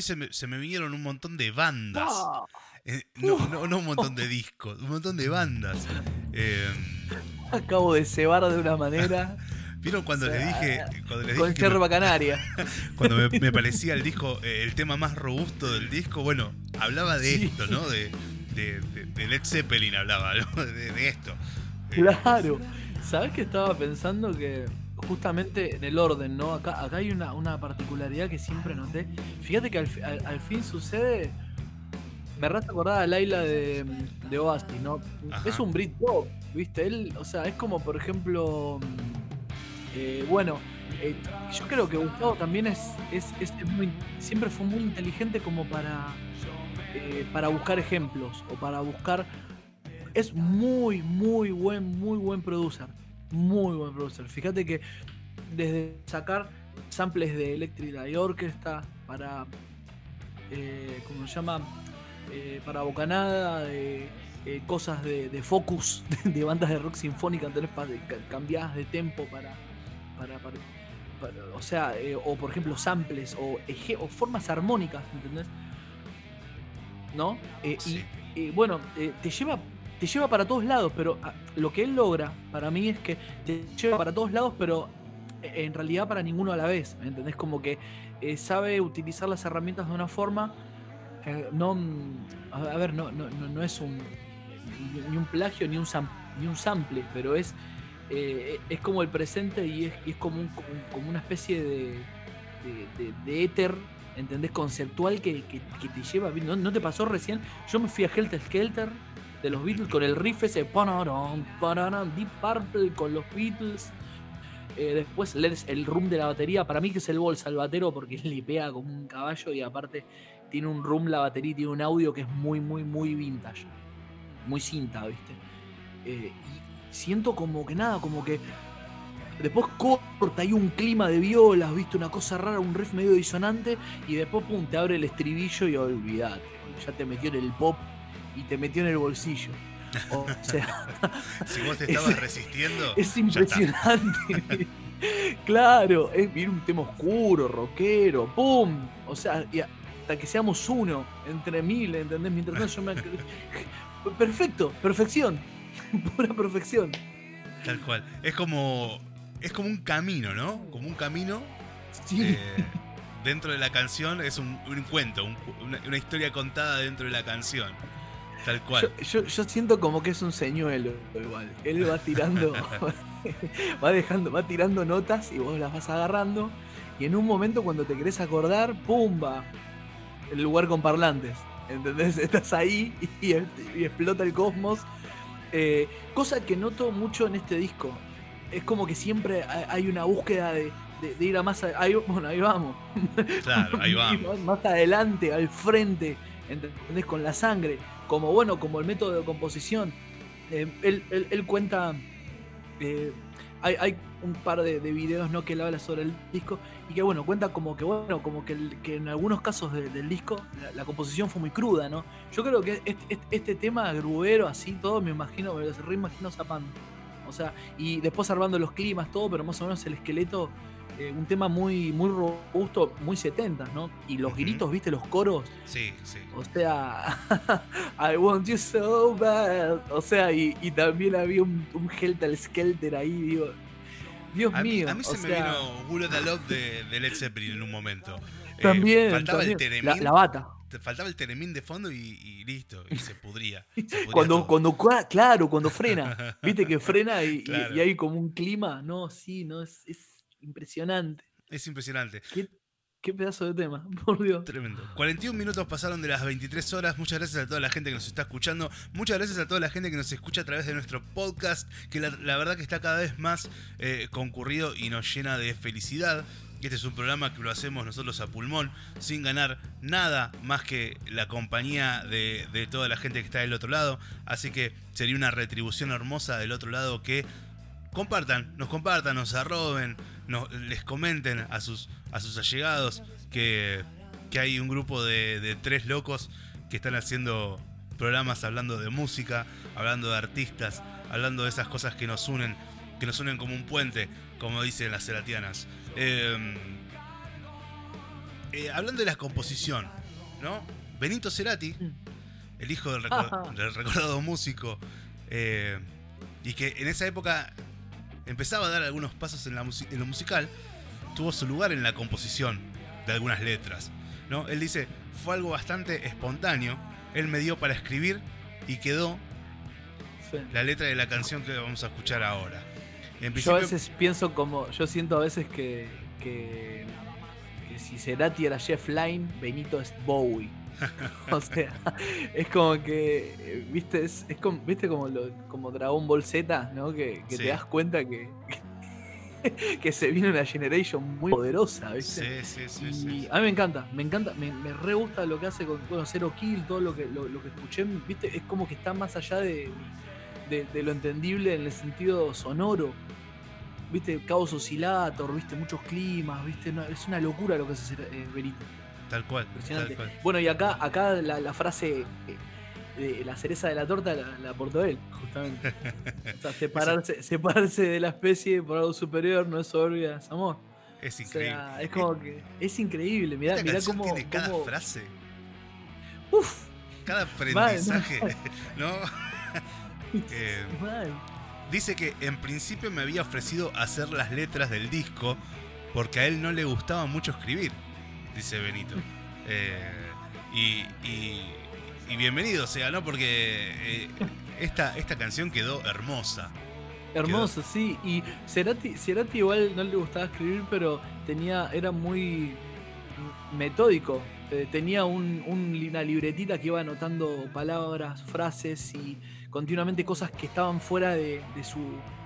Mí se me, se me vinieron un montón de bandas. Ah, Eh, no, no, no un montón de discos, un montón de bandas. Eh, acabo de cebar de una manera ¿Vieron cuando O les sea, dije, cuando les con dije me- canaria. cuando me, me parecía el disco, eh, el tema más robusto del disco? Bueno, hablaba de Sí. esto, ¿no? De, de- Led Zeppelin hablaba, ¿no? De, de esto. Eh, Claro. ¿Sabes que estaba pensando que justamente en el orden, ¿no? Acá, acá hay una, una particularidad que siempre noté. Fíjate que al, al- al fin sucede. Me resta acordar a Laila de, de Oasis, ¿no? Ajá. Es un Britpop, ¿viste? Él, o sea, es como por ejemplo. eh, bueno, eh, yo creo que Gustavo también es, es, es muy- siempre fue muy inteligente como para, eh, para buscar ejemplos o para buscar es muy, muy buen, muy buen producer. Muy buen producer. Fíjate que desde sacar samples de Electric Light Orchestra para. Eh, ¿Cómo se llama? Eh, para Bocanada, de, eh, cosas de, de Focus, de, bandas de rock sinfónica, ¿entendés? Pa- de- ca- cambiadas de tempo para. para, para- para- o sea, eh, o por ejemplo, samples o, eje- o formas armónicas, ¿entendés? ¿No? Eh, y- Sí. eh, bueno, te lleva te lleva para todos lados, pero ah, lo que él logra para mí es que te lleva para todos lados, pero eh, en realidad para ninguno a la vez, ¿me entendés? Como que eh, sabe utilizar las herramientas de una forma, eh, no, mm, a ver, no, no, no, es un ni un plagio ni un, sam- ni un sample, pero es, eh, es como el presente y es, es como, un- como, un- como una especie de, de, de- de éter, ¿entendés? Conceptual que, que- que te lleva. ¿No, ¿No te pasó recién? Yo me fui a Helter Skelter de los Beatles con el riff ese, panaram, panaram, Deep Purple con los Beatles. Eh, después Led- el room de la batería, para mí que es el bolsa el batero porque le pega como un caballo y aparte tiene un room la batería y tiene un audio que es muy, muy, muy vintage. Muy cinta, ¿viste? Eh, y siento como que nada, como que después corta, hay un clima de violas, ¿viste? Una cosa rara, un riff medio disonante y después, pum, te abre el estribillo y olvidate, ya te metió en el pop y te metió en el bolsillo. O sea, Si vos te Es- estabas resistiendo. es impresionante. claro, es viene un tema oscuro, rockero, ¡pum! O sea, y hasta que seamos uno entre mil, ¿entendés? Mientras tanto yo me. Perfecto, perfección. Pura perfección. Tal cual. Es como. Es como un camino, ¿no? Como un camino. Sí. eh, dentro de la canción es un, un cuento, un- una, una historia contada dentro de la canción. Tal cual. Yo, yo- yo siento como que es un señuelo igual. Él va tirando, va dejando, va tirando notas y vos las vas agarrando. Y en un momento cuando te querés acordar, ¡pumba! El lugar con parlantes. ¿Entendés? Estás ahí y, y explota el cosmos. Eh, cosa que noto mucho en este disco. Es como que siempre hay una búsqueda de, de- de ir a más. ahí, bueno, ahí vamos. Claro, ahí vamos. más, más adelante, al frente, ¿entendés? Con la sangre. Como bueno, como el método de composición. Eh, él, él- él cuenta. eh, hay, hay un par de, de videos ¿no? que él habla sobre el disco. Y que bueno, cuenta como que bueno, como que, que en algunos casos de- del disco la, composición fue muy cruda, ¿no? Yo creo que este, este- este tema gruero, así todo, me imagino, me lo reimagino zapando. O sea, y después armando los climas, todo, pero más o menos el esqueleto, eh, un tema muy, muy robusto, muy 70, ¿no? Y los Ujú. gritos, ¿viste? Los coros, Sí, sí. o sea, I want you so bad. O sea, y, y también había un, un Helter Skelter ahí, digo. Dios A mí, mío. a mí se me vino Bullet a Love de, de Led Zeppelin en un momento. Eh, También, faltaba también. el teremín. la bata. faltaba el teremín de fondo y, y listo. Y se pudría. se pudría Cuando, todo. cuando, cua- claro, cuando frena. Viste que frena y, y- Claro. y hay como un clima. No, sí, no, es, es impresionante. Es impresionante. Qué, qué pedazo de tema, por Dios. Tremendo. 41 minutos pasaron de las 23 horas. Muchas gracias a toda la gente que nos está escuchando. Muchas gracias a toda la gente que nos escucha a través de nuestro podcast, que la, la verdad que está cada vez más eh, concurrido y nos llena de felicidad. Este es un programa que lo hacemos nosotros a pulmón, sin ganar nada más que la compañía de, de toda la gente que está del otro lado. Así que sería una retribución hermosa del otro lado que compartan, nos compartan, nos arroben, les comenten a sus, a sus allegados que, que hay un grupo de, de tres locos que están haciendo programas hablando de música, hablando de artistas, hablando de esas cosas que nos unen, que nos unen como un puente, como dicen las seratianas. Eh, eh, hablando de la composición, ¿no? Benito Cerati, el hijo del, reco- del recordado músico, eh, y que en esa época empezaba a dar algunos pasos en, la en lo musical, tuvo su lugar en la composición de algunas letras. ¿no? Él dice, fue algo bastante espontáneo, él me dio para escribir y quedó Sí. la letra de la canción que vamos a escuchar ahora. En Yo a veces pienso como. Yo siento a veces que. que, que si Cerati era Jeff Line, Benito es Bowie. o sea, es como que. eh, ¿Viste? Es, es como, ¿viste como, lo, como Dragon Ball Z, ¿no? Que, que Sí. te das cuenta que. que se viene una generation muy poderosa, ¿viste? sí, sí, sí, Y sí, a mí me encanta, me encanta, me, me re gusta lo que hace con bueno, Zero Kill, todo lo que, lo, lo que escuché, viste, es como que está más allá de, de, de lo entendible en el sentido sonoro. Viste, Caos Oscillator, viste, muchos climas, viste, no, es una locura lo que hace eh. Tal cual, Impresionante. tal cual. Bueno, y acá, acá la, la frase eh, de la cereza de la torta la, la aportó él, justamente. O sea, separarse, separarse de la especie por algo superior no es soberbia, es amor. Es O increíble. sea, es como que es increíble. Mirá, Esta mirá cómo. tiene cada cómo- frase, Uf, cada aprendizaje, ¿no? Eh. Dice que en principio me había ofrecido hacer las letras del disco porque a él no le gustaba mucho escribir, dice Benito. Eh, y, y- y bienvenido sea, ¿no? Porque eh, esta, esta canción quedó hermosa. Hermoso, sí. Y Cerati, Cerati igual no le gustaba escribir, pero tenía, era muy metódico. Eh, tenía un- un- una libretita que iba anotando palabras, frases y continuamente cosas que estaban fuera de, de su,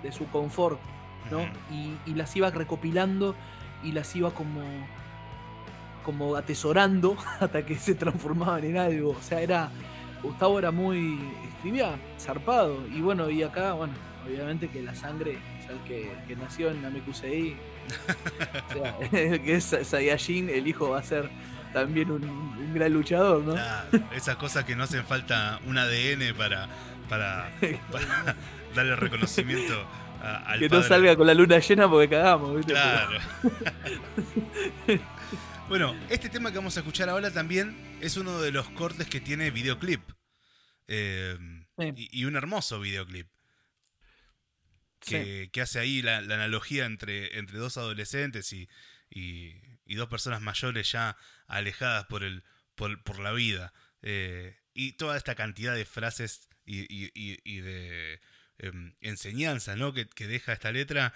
de su confort, ¿no? Y las iba recopilando y las iba como como atesorando hasta que se transformaban en algo. O sea, era. Gustavo era muy. escribía zarpado. Y bueno, y acá, bueno, obviamente que la sangre, o sea, el que, el que nació en Namekusei, o sea, el que es Saiyajin, el hijo va a ser también un, un gran luchador, ¿no? Claro, esas cosas que no hacen falta un ADN para, para, para darle reconocimiento a- al que padre. no salga con la luna llena porque cagamos, ¿viste? Claro. Bueno, este tema que vamos a escuchar ahora también es uno de los cortes que tiene videoclip. Eh, Sí. y, y un hermoso videoclip. Sí. Que, hace ahí la, la analogía entre, entre dos adolescentes y, y- y dos personas mayores ya alejadas por, el, por, por la vida. Eh, y toda esta cantidad de frases y, y- y- y de em, enseñanza ¿no? que, que deja esta letra.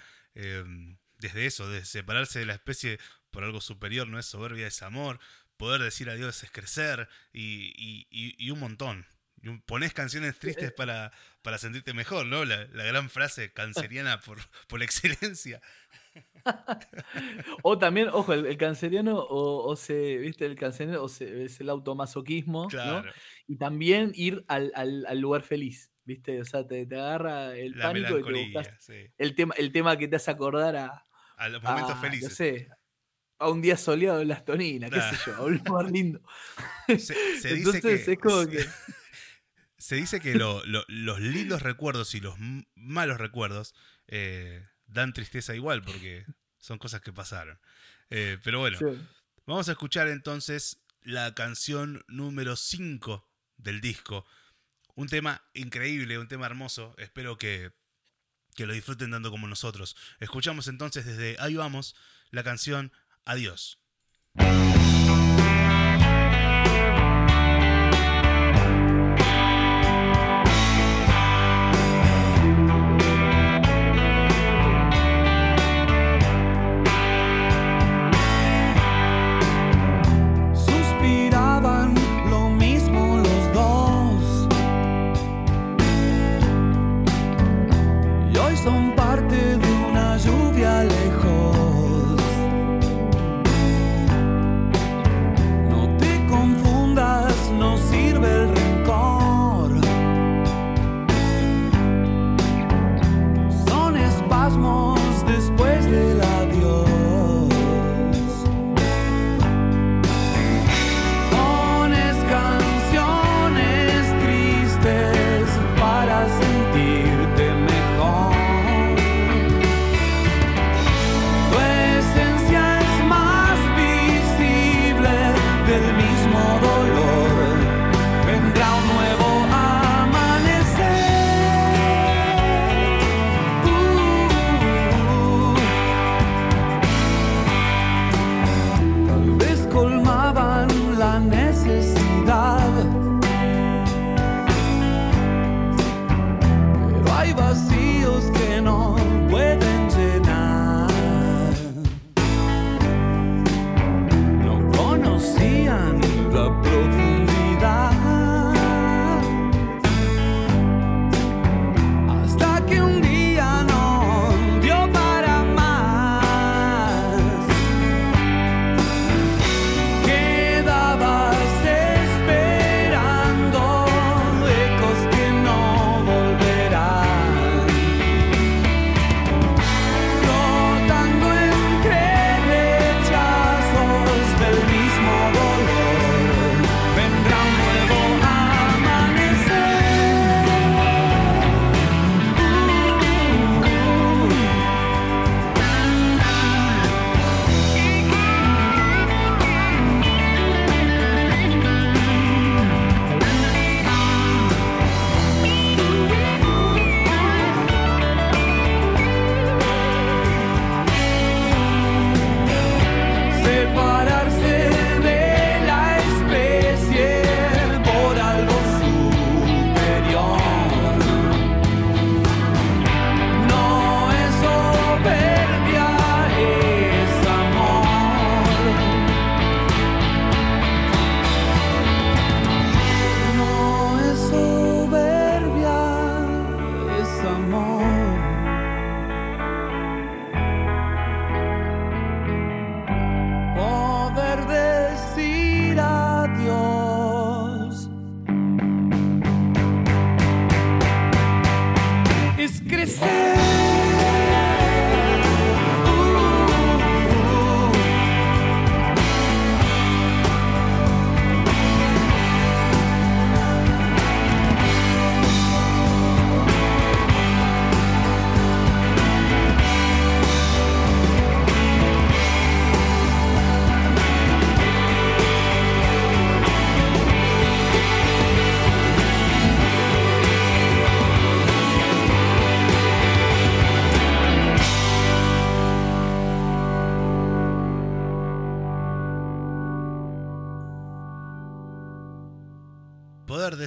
Desde eso, de separarse de la especie por algo superior, no es soberbia, es amor. Poder decir adiós es crecer y, y- y- un montón. Y un- Ponés canciones tristes para, para sentirte mejor, ¿no? La, la gran frase canceriana por, por excelencia. O también, ojo, el, el canceriano o, o se, viste, el canceriano o se- es el automasoquismo, ¿no? Claro. Y también ir al, al- al lugar feliz, ¿viste? O sea, te, te agarra el La pánico y te melancolía, buscas sí. el tema, el tema que te hace acordar a, A los momentos a, felices. no sé, a un día soleado en las toninas, qué sé yo, a un lugar lindo. Se, se dice Entonces que, es como que. se dice que lo- lo- los lindos recuerdos y los malos recuerdos eh, dan tristeza igual porque son cosas que pasaron. Eh, pero bueno, sí. vamos a escuchar entonces la canción número 5 del disco. Un tema increíble, un tema hermoso. Espero que, que lo disfruten tanto como nosotros. Escuchamos entonces desde Ahí vamos la canción Adiós.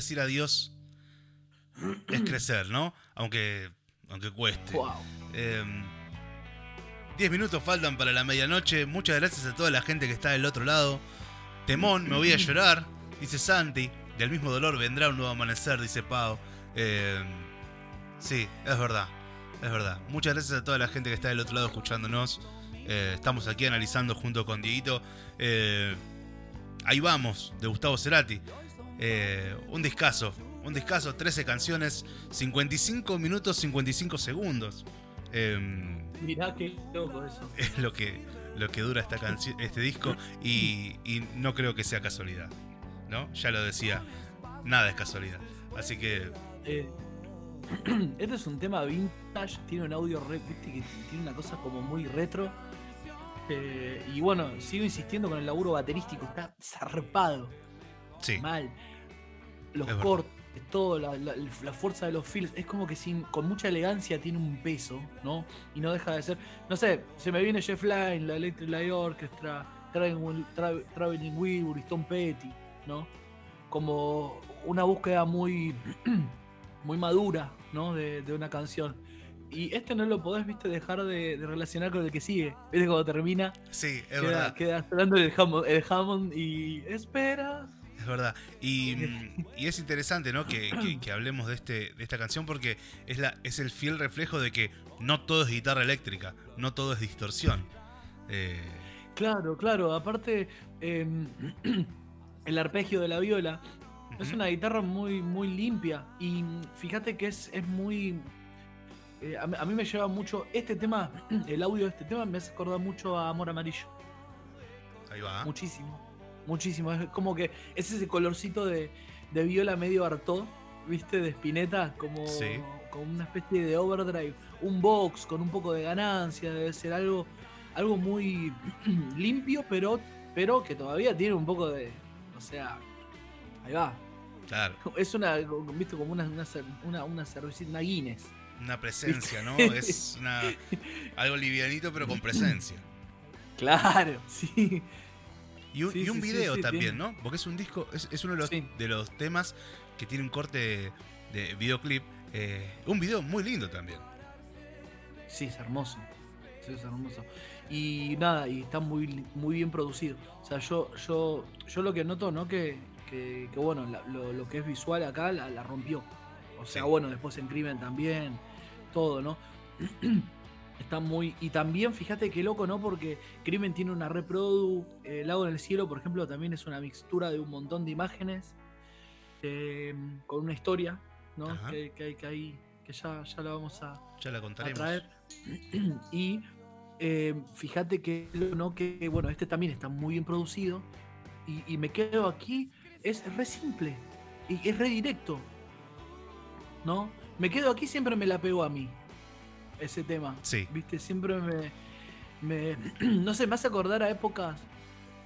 Decir adiós es crecer, ¿no? Aunque, aunque cueste. Wow. Eh, 10 minutos faltan para la medianoche. Muchas gracias a toda la gente que está del otro lado. Temón, me voy a llorar, dice Santi. Del mismo dolor vendrá un nuevo amanecer, dice Pau. Eh, sí, es verdad. Es verdad. Muchas gracias a toda la gente que está del otro lado escuchándonos. Eh, estamos aquí analizando junto con Dieguito. Eh, ahí vamos, de Gustavo Cerati. Eh, un discazo. Un discazo, 13 canciones, 55 minutos, 55 segundos. Em, Mirá qué loco eso. es lo que, lo que dura esta canción, este disco y, y no creo que sea casualidad. ¿No? Ya lo decía, nada es casualidad. Así que Eh, este es un tema vintage, tiene un audio re, viste, que tiene una cosa como muy retro. Eh, y bueno, sigo insistiendo con el laburo baterístico, está zarpado, sí, mal. Los Es verdad. cortes, todo, la, la- la fuerza de los feels, es como que sin, con mucha elegancia tiene un peso, ¿no? Y no deja de ser, no sé, se me viene Jeff Lynne, la Electric Light Orchestra, Traveling, Tra- Traveling Wilbur, Stone Petty, ¿no? Como una búsqueda muy, muy madura, ¿no? De, de una canción. Y este no lo podés, viste, dejar de, de relacionar con el que sigue. Viste cuando termina, sí, es queda, verdad. queda esperando el Hammond, el Hammond y espera. Es verdad. Y, mm, y es interesante, ¿no? Que, que- que hablemos de, este, de esta canción porque es, la, es el fiel reflejo de que no todo es guitarra eléctrica, no todo es distorsión. Eh, Claro, claro. Aparte, eh, el arpegio de la viola es una guitarra muy, muy limpia. Y fíjate que es, es muy. eh, a, a mí me lleva mucho. Este tema, el audio de este tema me hace acordar mucho a Amor Amarillo. Ahí va. Muchísimo. Muchísimo. Es como que es ese colorcito de, de viola medio hartó, ¿viste? De espineta, como, Sí. como una especie de overdrive. Un box con un poco de ganancia, debe ser algo, algo muy limpio, pero, pero que todavía tiene un poco de. O sea, ahí va. Claro. Es una, ¿viste? Como una, una, una, una cervecita, una Guinness. Una presencia, ¿no? Es una, algo livianito pero con presencia. Claro, sí. Y un, Sí, y un sí, video sí, también, tiene. ¿no? Porque es un disco, es, es uno de los, de los temas que tiene un corte de, de videoclip. eh, un video muy lindo también. Sí, es hermoso. Sí, es hermoso. Y nada, y está muy, muy bien producido. O sea, yo, yo, yo lo que noto, ¿no? Que, que, que, bueno, la- lo, lo que es visual acá la, la rompió. O sea, bueno, después en Crimen también, todo, ¿no? Está muy. Y también, fíjate qué loco, ¿no? Porque Crimen tiene una reprodu. El lago en el cielo, por ejemplo, también es una mixtura de un montón de imágenes. eh, con una historia, ¿no? Que, que, hay- que, hay- que ya, ya la vamos a, Ya la a contaremos. traer. y eh, fíjate que, ¿no? que bueno, este también está muy bien producido. Y, y me quedo aquí, es re simple. Y es re directo. ¿No? Me quedo aquí, siempre me la pegó a mí. Ese tema. Sí. Viste, siempre me. me no sé, me hace acordar a épocas.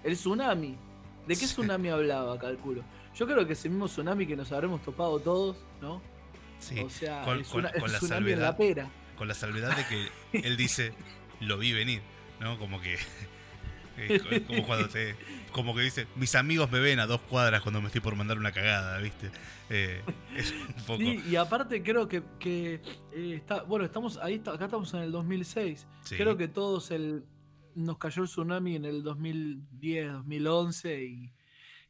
El tsunami. ¿De qué Sí. tsunami hablaba, calculo? Yo creo que ese mismo tsunami que nos habremos topado todos, ¿no? Sí. O sea, con, la en la salvedad, pera. con la salvedad de que él dice, lo vi venir, ¿no? Como que. Co- como cuando te. Como que dice, mis amigos me ven a dos cuadras cuando me estoy por mandar una cagada, ¿viste? Eh, es un poco. Sí, y aparte creo que, que, eh, está, bueno, estamos ahí, acá estamos en el 2006. Sí. Creo que todos el nos cayó el tsunami en el 2010, 2011 y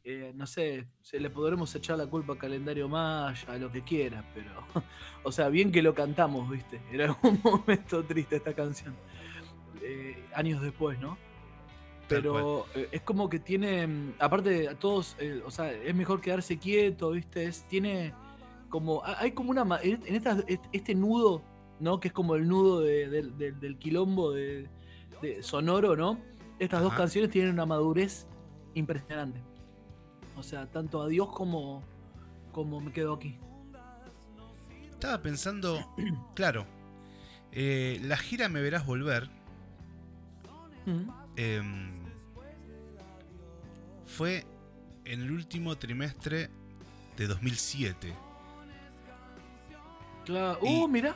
eh, no sé, se le podremos echar la culpa al calendario maya, a lo que quiera, pero, o sea, bien que lo cantamos, viste. Era un momento triste esta canción. Eh, años después, ¿no? Pero eh, es como que tiene, mm, aparte a todos, eh, o sea, es mejor quedarse quieto, ¿viste? Es, tiene como, ha- hay como una, en esta- est- este nudo, ¿no? Que es como el nudo de- del- del- del quilombo de, de sonoro, ¿no? Estas dos canciones tienen una madurez impresionante. O sea, tanto adiós como, como me quedo aquí. Estaba pensando, claro, eh, la gira Me Verás Volver Mm. em, fue en el último trimestre de 2007. Claro. Y- Uh, mira.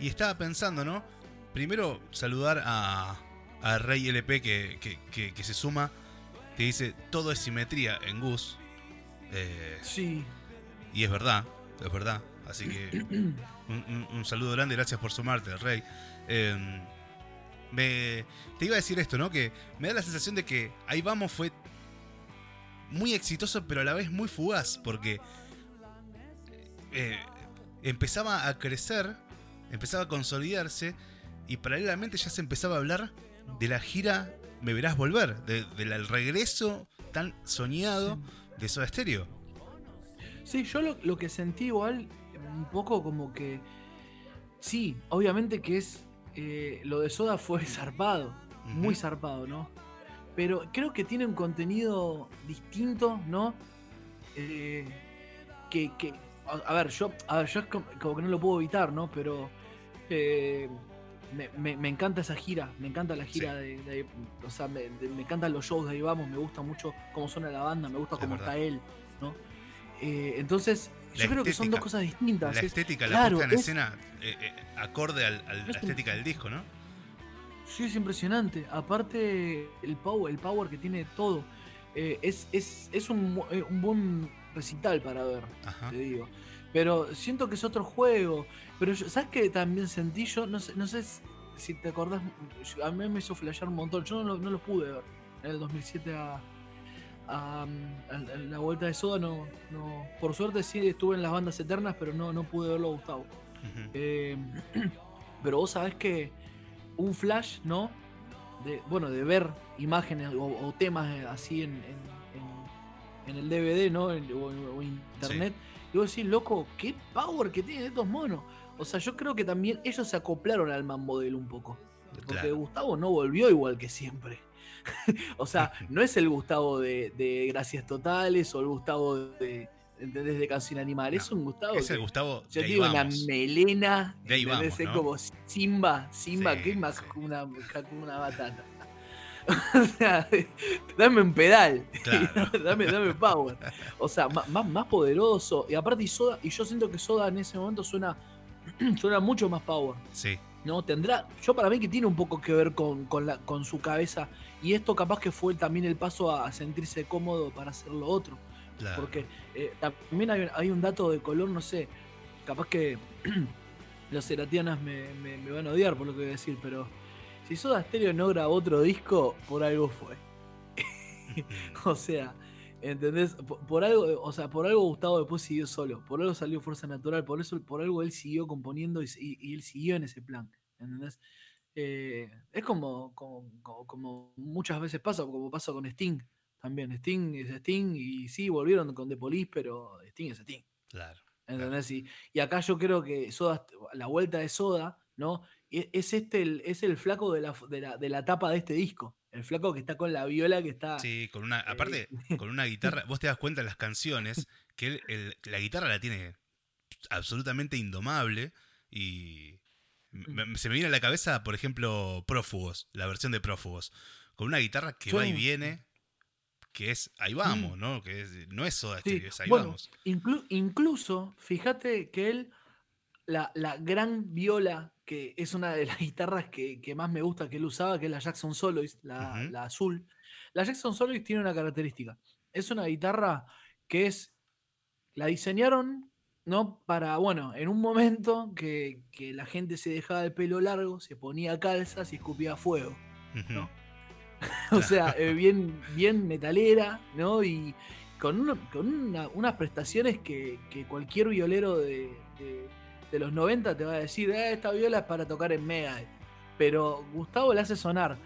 Y estaba pensando, ¿no? Primero saludar a, a Rey LP que, que- que- que se suma, que dice, todo es simetría en Gus. Eh, Sí. y es verdad, es verdad. Así que un, un- un saludo grande, gracias por sumarte, Rey. Eh, me, te iba a decir esto, ¿no? Que me da la sensación de que Ahí Vamos fue muy exitoso, pero a la vez muy fugaz, porque eh, empezaba a crecer, empezaba a consolidarse, y paralelamente ya se empezaba a hablar de la gira Me Verás Volver, de- del regreso tan soñado de Soda Stereo. Sí, yo lo, lo que sentí igual, un poco como que. Sí, obviamente que es. eh, lo de Soda fue zarpado, muy zarpado, ¿no? Pero creo que tiene un contenido distinto, ¿no? Eh, que, que- a, a ver, yo, a ver, yo es como, como que no lo puedo evitar, ¿no? Pero eh, me, me- me encanta esa gira, me encanta la gira de, de- o sea, me, de- me encantan los shows de ahí vamos, me gusta mucho cómo suena la banda, me gusta Es cómo verdad. está él, ¿no? Eh, entonces, La yo creo que son dos cosas distintas. La es- estética, la claro, puesta en es- escena eh, eh, acorde al- al- a Es la estética del disco, ¿no? Sí, es impresionante. Aparte, el power, el power que tiene todo. eh, es, es, es un, eh, un buen recital para ver, Ajá. te digo. Pero siento que es otro juego. Pero yo- ¿sabes qué también sentí yo? No sé, no sé si- te acordás. A mí me hizo flashear un montón. Yo no lo, no lo pude ver en el 2007 a, a, la vuelta de Soda. No, no, por suerte sí estuve en las bandas eternas, pero no, no pude verlo a Gustavo. Eh, pero vos sabés que un flash, ¿no? De, bueno, de ver imágenes o, o temas eh, así en, en- en- en el DVD, ¿no? O, o internet. Y vos decís, loco, qué power que tienen estos monos. O sea, yo creo que también ellos se acoplaron al mambo de él un poco. Porque Claro. Gustavo no volvió igual que siempre. o sea, no es el Gustavo de, de Gracias Totales o el Gustavo de, ¿entendés? de Canción Animal. Es No, un Gustavo Es el que- Gustavo yo digo una melena. De ahí vamos, Es ¿no? como Simba, Simba, Sí, que es más sí. como una, como una batata. o sea, dame un pedal. Claro. dame, dame power. O sea, más, más poderoso. Y aparte, y Soda, y yo siento que Soda en ese momento suena, suena mucho más power. Sí, ¿no? Tendrá, yo para mí que tiene un poco que ver con, con, la, con su cabeza. Y esto capaz que fue también el paso a sentirse cómodo para hacer lo otro. Porque eh, también hay, un- dato de color, no sé, capaz que los seratianas me, van a odiar por lo que voy a decir, pero si Soda Stereo no grabó otro disco, por algo fue. O sea, ¿entendés? Por, algo, o sea, por algo Gustavo después siguió solo, por algo salió Fuerza Natural, por eso, por algo él siguió componiendo y él siguió en ese plan, ¿entendés? Eh, es como, como, como- como muchas veces pasa, como pasa con Sting también. Sting es Sting y sí, volvieron con The Police, pero Sting es Sting. Claro. ¿Entendés? Y, y acá yo creo que Soda, la vuelta de Soda, ¿no? E- Es este el, es el flaco de la, de, la, de la tapa de este disco. El flaco que está con la viola que está. Sí, con una, aparte, con una guitarra, vos te das cuenta en las canciones que él- el- la guitarra la tiene absolutamente indomable y me- me- se me viene a la cabeza, por ejemplo, Prófugos, la versión de Prófugos, con una guitarra que va y viene, que es ahí vamos, ¿no? Que es- no es Soda Sí, es ahí bueno, vamos. inclu- incluso, fíjate que él, la, la gran viola, que es una de las guitarras que, que más me gusta que él usaba, que es la Jackson Soloist, la, la azul. La Jackson Soloist tiene una característica. Es una guitarra que es. La diseñaron, ¿no? Para, bueno, en un momento que, que la gente se dejaba el pelo largo, se ponía calzas y escupía fuego. o sea, eh, bien, bien metalera, ¿no? Y, con, una- con una- unas prestaciones que, que cualquier violero de, de- de los 90 te va a decir, "Eh, esta viola es para tocar en Megadeth. Pero Gustavo la hace sonar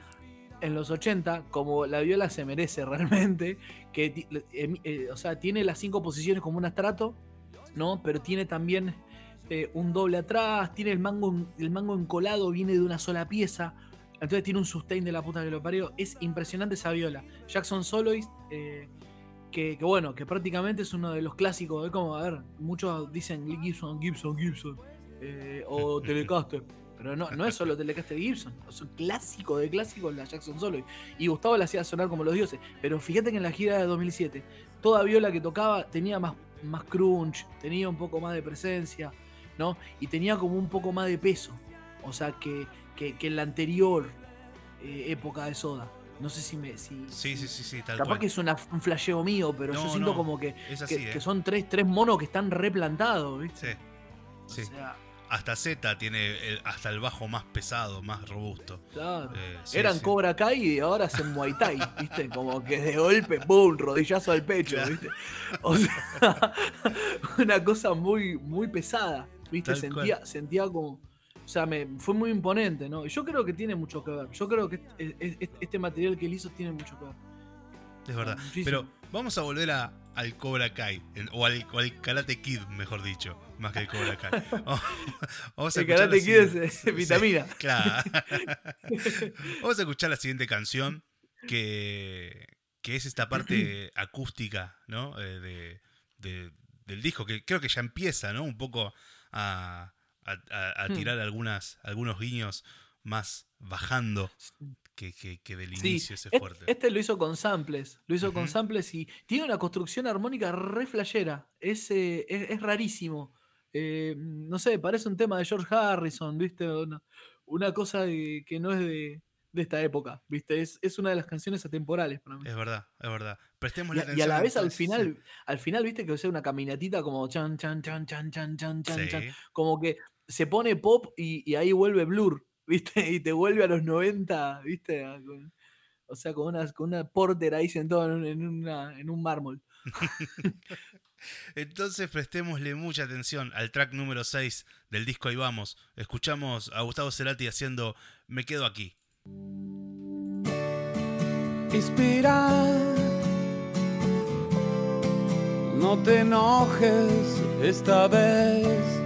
en los 80 como la viola se merece realmente, que em- eh, o sea, tiene las cinco posiciones como un astrato, ¿no? Pero tiene también eh, un doble atrás, tiene el mango, el mango encolado, viene de una sola pieza. Entonces tiene un sustain de la puta que lo parió. Es impresionante esa viola. Jackson Soloist, eh, que, que bueno, que prácticamente es uno de los clásicos. Es como, a ver, muchos dicen Gibson, Gibson, Gibson. eh, o Telecaster. Pero no, no es solo Telecaster Gibson. Es un clásico de clásicos la Jackson Soloist. Y Gustavo la hacía sonar como los dioses. Pero fíjate que en la gira de 2007, toda viola que tocaba tenía más, más crunch, tenía un poco más de presencia, ¿no? Y tenía como un poco más de peso. O sea, que, que, que en la anterior eh, época de Soda. No sé si me. Si, Sí, sí, sí, sí, tal Capaz cual. que es una- un flasheo mío, pero No, yo siento no, como que, así, que, ¿eh? que son tres, tres monos que están replantados, ¿viste? Sí, sí. O sea, Hasta Z tiene el- hasta el bajo más pesado, más robusto. claro. Eh, sí, Eran sí. Cobra Kai y ahora hacen Muay Thai, ¿viste? Como que de golpe, ¡boom! Rodillazo al pecho, Claro. ¿viste? O sea, una cosa muy, muy pesada, ¿viste? Tal Sentía, sentía como. O sea, me, fue muy imponente, ¿no? Y yo creo que tiene mucho que ver. Yo creo que es- es- es- este material que él hizo tiene mucho que ver. Es verdad. Muchísimo. Pero vamos a volver a, al Cobra Kai. o, al, o al Karate Kid, mejor dicho. Más que el Cobra Kai. Vamos, a El Karate Kid es, Sí, vitamina. claro. vamos a escuchar la siguiente canción. Que, que es esta parte acústica, ¿no? Eh, de, de- del disco. Que creo que ya empieza, ¿no? Un poco a, a- a- a Hmm. tirar algunas, algunos guiños más bajando que, que- que del Sí, inicio ese fuerte. Este lo hizo con samples, lo hizo con samples y tiene una construcción armónica re flashera, es, eh, es, es rarísimo. Eh, no sé, parece un tema de George Harrison, ¿viste? Una, una cosa de- que no es de, de esta época, ¿viste? Es, es una de las canciones atemporales para mí. Es verdad, es verdad. Prestemos Y, la a- y atención. a la vez al final, al final, ¿viste? Que sea una caminatita como chan, chan, chan, chan, chan, chan, chan, Sí, chan, como que se pone pop y, y ahí vuelve Blur, ¿viste? Y te vuelve a los 90, ¿viste? Con- o sea, con una, con una porter ahí sentado en un, en una- en un mármol. Entonces prestémosle mucha atención al track número 6 del disco Ahí Vamos. Escuchamos a Gustavo Cerati haciendo Me quedo aquí. Inspira. No te enojes esta vez.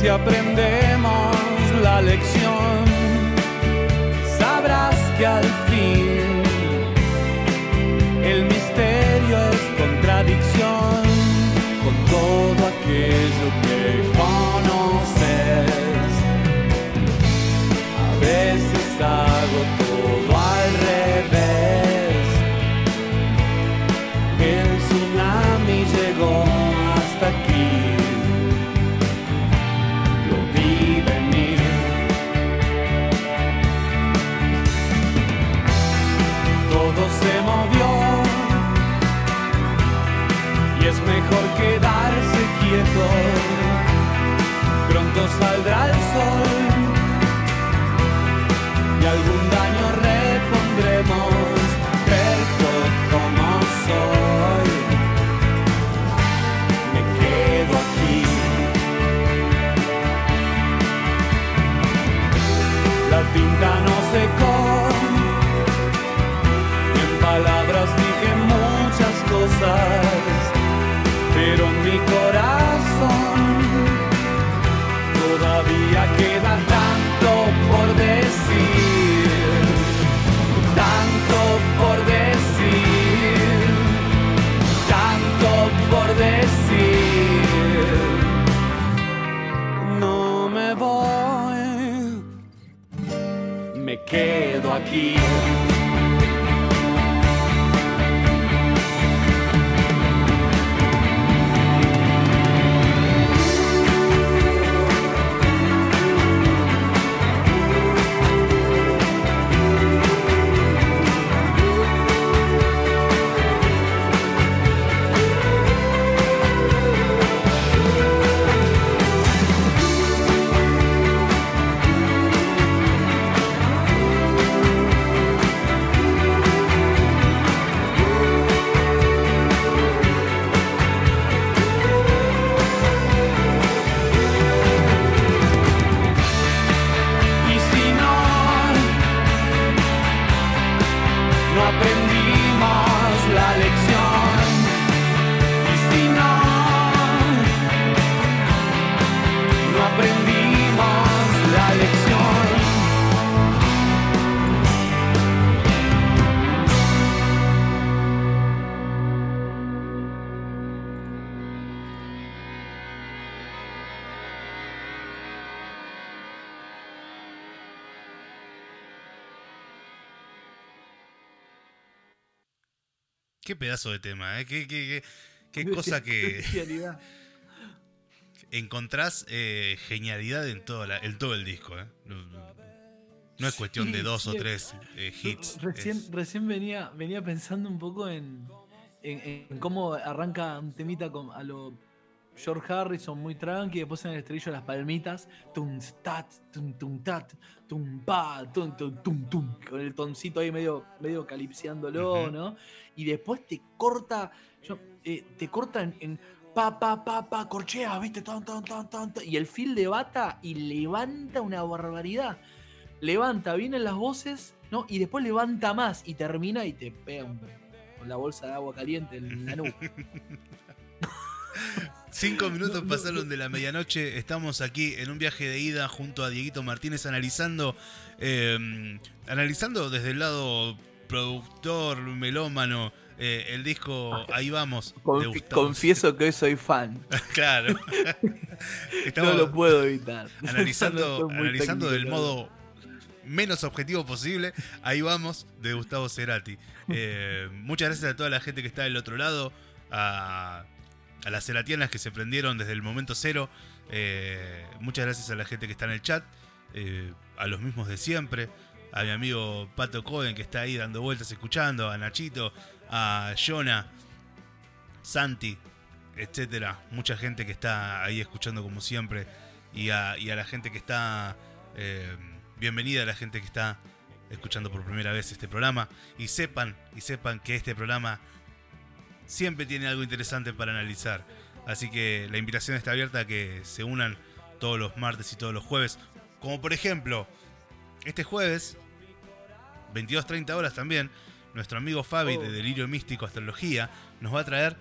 Si aprendemos la lección, sabrás que al pedazo de tema, ¿eh? Qué, qué, qué, qué cosa que Genialidad. encontrás eh, genialidad en todo, la- en todo el disco. ¿eh? No, es cuestión de Sí, dos o sí. tres eh, hits. Recién, es- recién venía, venía pensando un poco en, en- en cómo arranca un temita con, a lo George Harrison muy tranqui, después en el estribillo las palmitas, tum tat, tum tum tat, tum pa, tum tum tum tum, con el toncito ahí medio, medio calipseándolo, Ujú. ¿no? Y después te corta, yo, eh, te corta en, en pa pa pa pa, corchea, viste, tan tan tan tan, y el fil de bata y levanta una barbaridad. Levanta, vienen las voces, ¿no? Y después levanta más y termina y te pega un- con la bolsa de agua caliente en la nuca. Cinco minutos pasaron de la medianoche. Estamos aquí en un viaje de ida junto a Dieguito Martínez analizando, eh, analizando desde el lado productor, melómano, eh, el disco Ahí vamos. Confi- confieso que hoy soy fan. Claro. Estamos no lo puedo evitar. analizando, No analizando del modo menos objetivo posible. Ahí vamos, de Gustavo Cerati. Eh, muchas gracias a toda la gente que está del otro lado, a, a las ceratianas que se prendieron desde el momento cero. Eh, muchas gracias a la gente que está en el chat, a los mismos de siempre, a mi amigo Pato Cohen que está ahí dando vueltas escuchando, a Nachito, a Jonah, Santi, etcétera. Mucha gente que está ahí escuchando como siempre. Y a, y a la gente que está. eh, bienvenida a la gente que está escuchando por primera vez este programa. Y sepan, y sepan que este programa siempre tiene algo interesante para analizar. Así que la invitación está abierta a que se unan todos los martes y todos los jueves. Como por ejemplo, este jueves, 22.30 horas también, nuestro amigo Fabi Oh. de Delirio Místico Astrología nos va a traer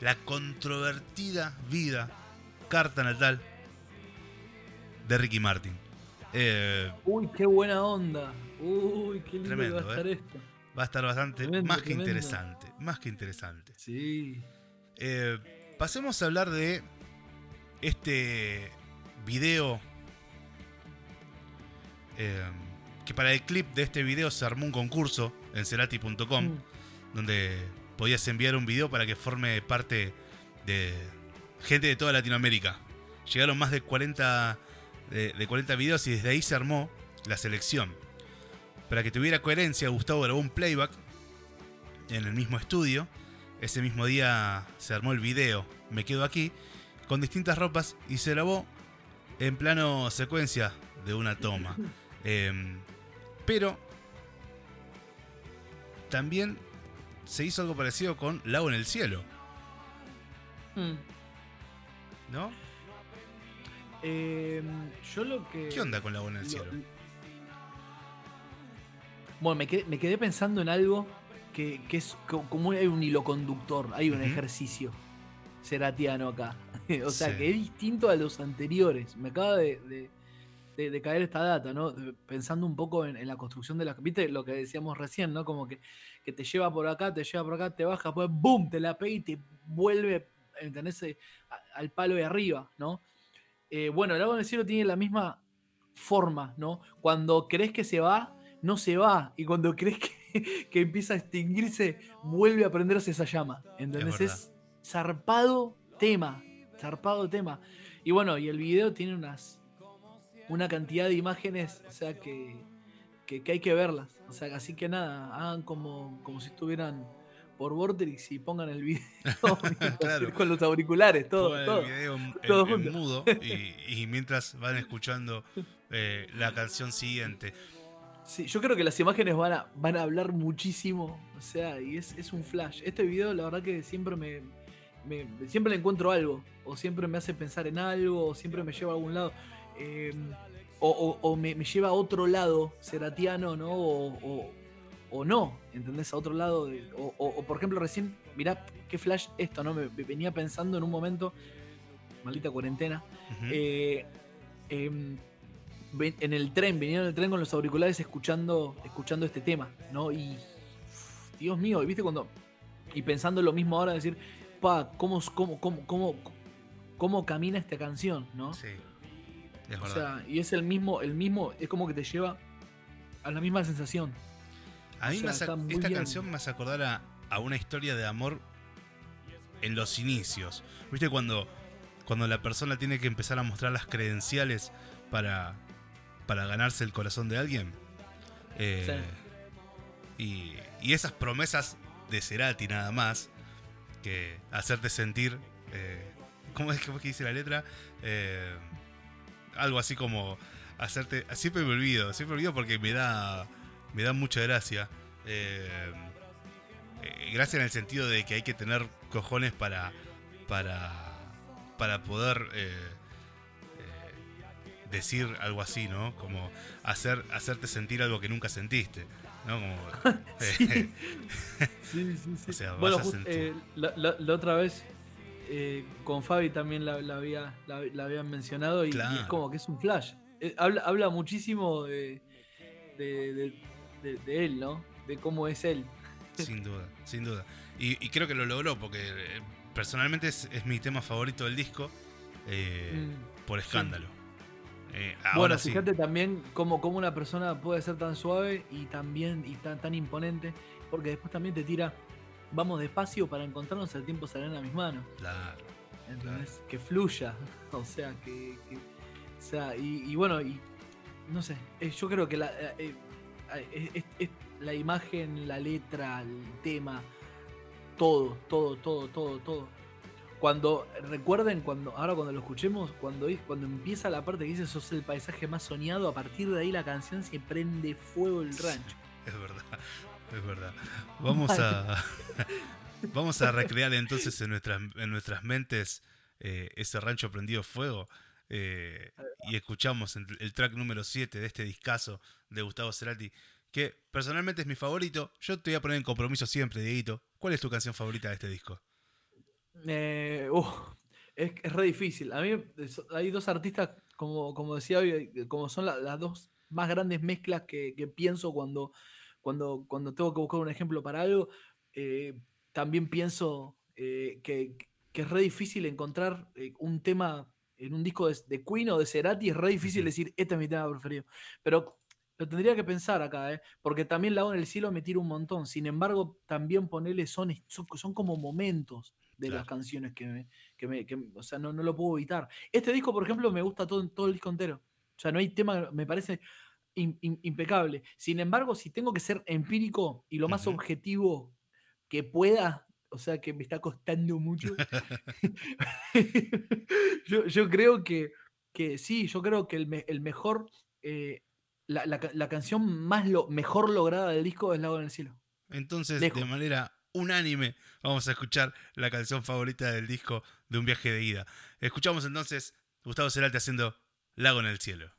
la controvertida vida, carta natal de Ricky Martin. Eh, Uy, qué buena onda. Uy, qué lindo Tremendo, que va a estar ¿eh? esto. va a estar bastante, Tremendo, más que tremendo. interesante, más que interesante. Sí. Eh, pasemos a hablar de este video. Que para el clip de este video se armó un concurso en cerati.com Mm. donde podías enviar un video para que forme parte de gente de toda Latinoamérica. Llegaron más de 40, de, de 40 videos y desde ahí se armó la selección. Para que tuviera coherencia, Gustavo grabó un playback en el mismo estudio. Ese mismo día se armó el video Me Quedo Aquí con distintas ropas y se grabó en plano secuencia de una toma. Em, pero también se hizo algo parecido con Lago en el Cielo, Mm. ¿no? Eh, yo lo que. ¿Qué onda con Lago en el lo- Cielo? Bueno, me quedé, me quedé pensando en algo que, que es co- como hay un hilo conductor, hay un ejercicio seratiano acá. o sea, Sí. que es distinto a los anteriores. Me acaba de, de- de- de caer esta data, ¿no? Pensando un poco en, en la construcción de la. ¿Viste lo que decíamos recién, ¿no? Como que, que te lleva por acá, te lleva por acá, te baja, pues ¡boom! Te la pega y te vuelve, ¿entendés? Eh, a- Al palo de arriba, ¿no? Eh, bueno, el agua en el cielo tiene la misma forma, ¿no? Cuando crees que se va, no se va. Y cuando crees que, que empieza a extinguirse, vuelve a prenderse esa llama. ¿Entendés? verdad. Es, zarpado tema. Zarpado tema. Y bueno, y el video tiene unas. Una cantidad de imágenes, o sea, que, que, que hay que verlas. O sea, así que nada, hagan como, como si estuvieran por Vortex y pongan el video Claro. con los auriculares, todo. Pongan todo. el video en, en- todo en junto. mudo y, y mientras van escuchando eh, la canción siguiente. Sí, yo creo que las imágenes van a, van a hablar muchísimo. O sea, y es, es un flash. Este video, la verdad que siempre me, me- Siempre le encuentro algo. O siempre me hace pensar en algo. O siempre me lleva a algún lado. Eh, o o- o me, me lleva a otro lado seratiano, ¿no? O, no, ¿entendés? A otro lado. de- o, por ejemplo, recién, mirá qué flash esto, ¿no? Me, me venía pensando en un momento. Maldita cuarentena. Eh, em, en el tren, viniendo en el tren con los auriculares escuchando, escuchando este tema, ¿no? Y Dios mío, y viste cuando. Y pensando lo mismo ahora, decir, pa, ¿cómo, cómo, cómo, cómo, cómo camina esta canción, ¿no? Sí, es O sea, y es el mismo, el mismo, es como que te lleva a la misma sensación. A mí o sea, me esta bien. canción me hace acordar a, a una historia de amor en los inicios. ¿Viste cuando, cuando la persona tiene que empezar a mostrar las credenciales para, para ganarse el corazón de alguien? Eh, y, y esas promesas de Cerati nada más, que hacerte sentir... eh, ¿Cómo es cómo es que dice la letra? Eh, algo así como hacerte... Siempre me olvido, siempre me olvido porque me da, me da mucha gracia. Eh, eh, gracia en el sentido de que hay que tener cojones para, para, para poder eh, eh, decir algo así, ¿no? Como hacer, hacerte sentir algo que nunca sentiste. ¿no? Como, Sí, sí, sí. O sea, bueno, just- la- la otra vez eh, con Fabi también la, la había, la, la habían mencionado y, y es como que es un flash. Eh, habla, habla muchísimo de, de, de- de- de él, ¿no? De cómo es él. sin duda, sin duda. Y, y creo que lo logró porque eh, personalmente es, es mi tema favorito del disco eh, Mm, por escándalo. Eh, Bueno, sí. fíjate también cómo, cómo una persona puede ser tan suave y también y tan, tan imponente, porque después también te tira, vamos despacio para encontrarnos, el tiempo saldrá en mis manos. Claro. ¿entendés? Que fluya, o sea, que, que- o sea, y, y bueno, y no sé, eh, yo creo que la, eh, eh, es- es la imagen, la letra, el tema, todo, todo, todo, todo, todo. Cuando recuerden, cuando ahora cuando lo escuchemos, cuando, cuando empieza la parte que dice sos el paisaje más soñado, a partir de ahí la canción se prende fuego el rancho. Es verdad, es verdad. Vamos a vamos a recrear entonces en nuestras en nuestras mentes eh, ese rancho prendido fuego eh, y escuchamos el, track número 7 de este discazo de Gustavo Cerati que personalmente es mi favorito. Yo te voy a poner en compromiso siempre, Dieguito. ¿Cuál es tu canción favorita de este disco? Eh, uf, es, es re difícil. A mí hay dos artistas, como, como decía hoy, como son la- las dos más grandes mezclas que, que pienso cuando, cuando, cuando tengo que buscar un ejemplo para algo. eh, también pienso eh, que, que es re difícil encontrar eh, un tema en un disco de, de Queen o de Cerati, es re difícil decir, este es mi tema preferido. Pero lo tendría que pensar acá, ¿eh? porque también Lago en el cielo me tira un montón. Sin embargo, también ponerle son, son, son como momentos de las canciones que me, que me- que- o sea, no, no lo puedo evitar. Este disco, por ejemplo, me gusta todo, todo el disco entero. O sea, no hay tema, me parece im- im- impecable. Sin embargo, si tengo que ser empírico y lo más objetivo que pueda, o sea, que me está costando mucho, yo, yo creo que, que sí, yo creo que el, me- el mejor, eh, la, la la canción más lo, mejor lograda del disco es Lago en el Cielo. Entonces, de manera unánime, vamos a escuchar la canción favorita del disco de un viaje de ida. Escuchamos entonces Gustavo Cerati haciendo Lago en el cielo.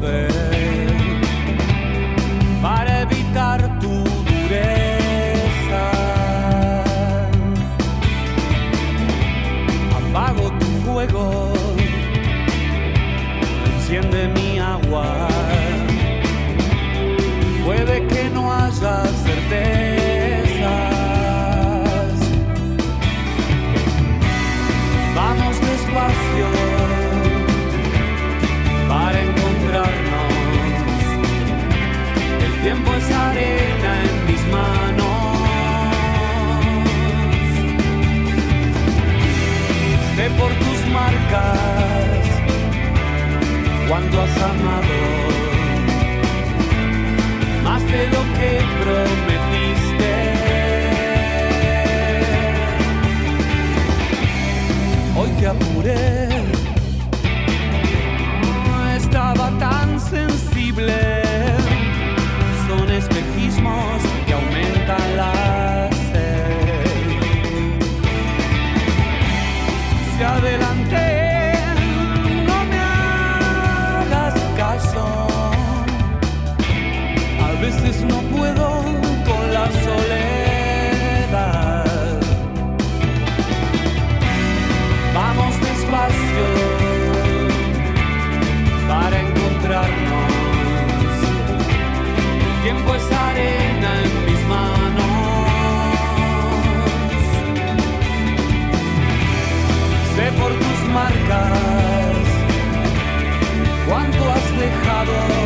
Ser marcas cuando has amado más de lo que prometiste. Hoy te apuré, marcas, cuánto has dejado.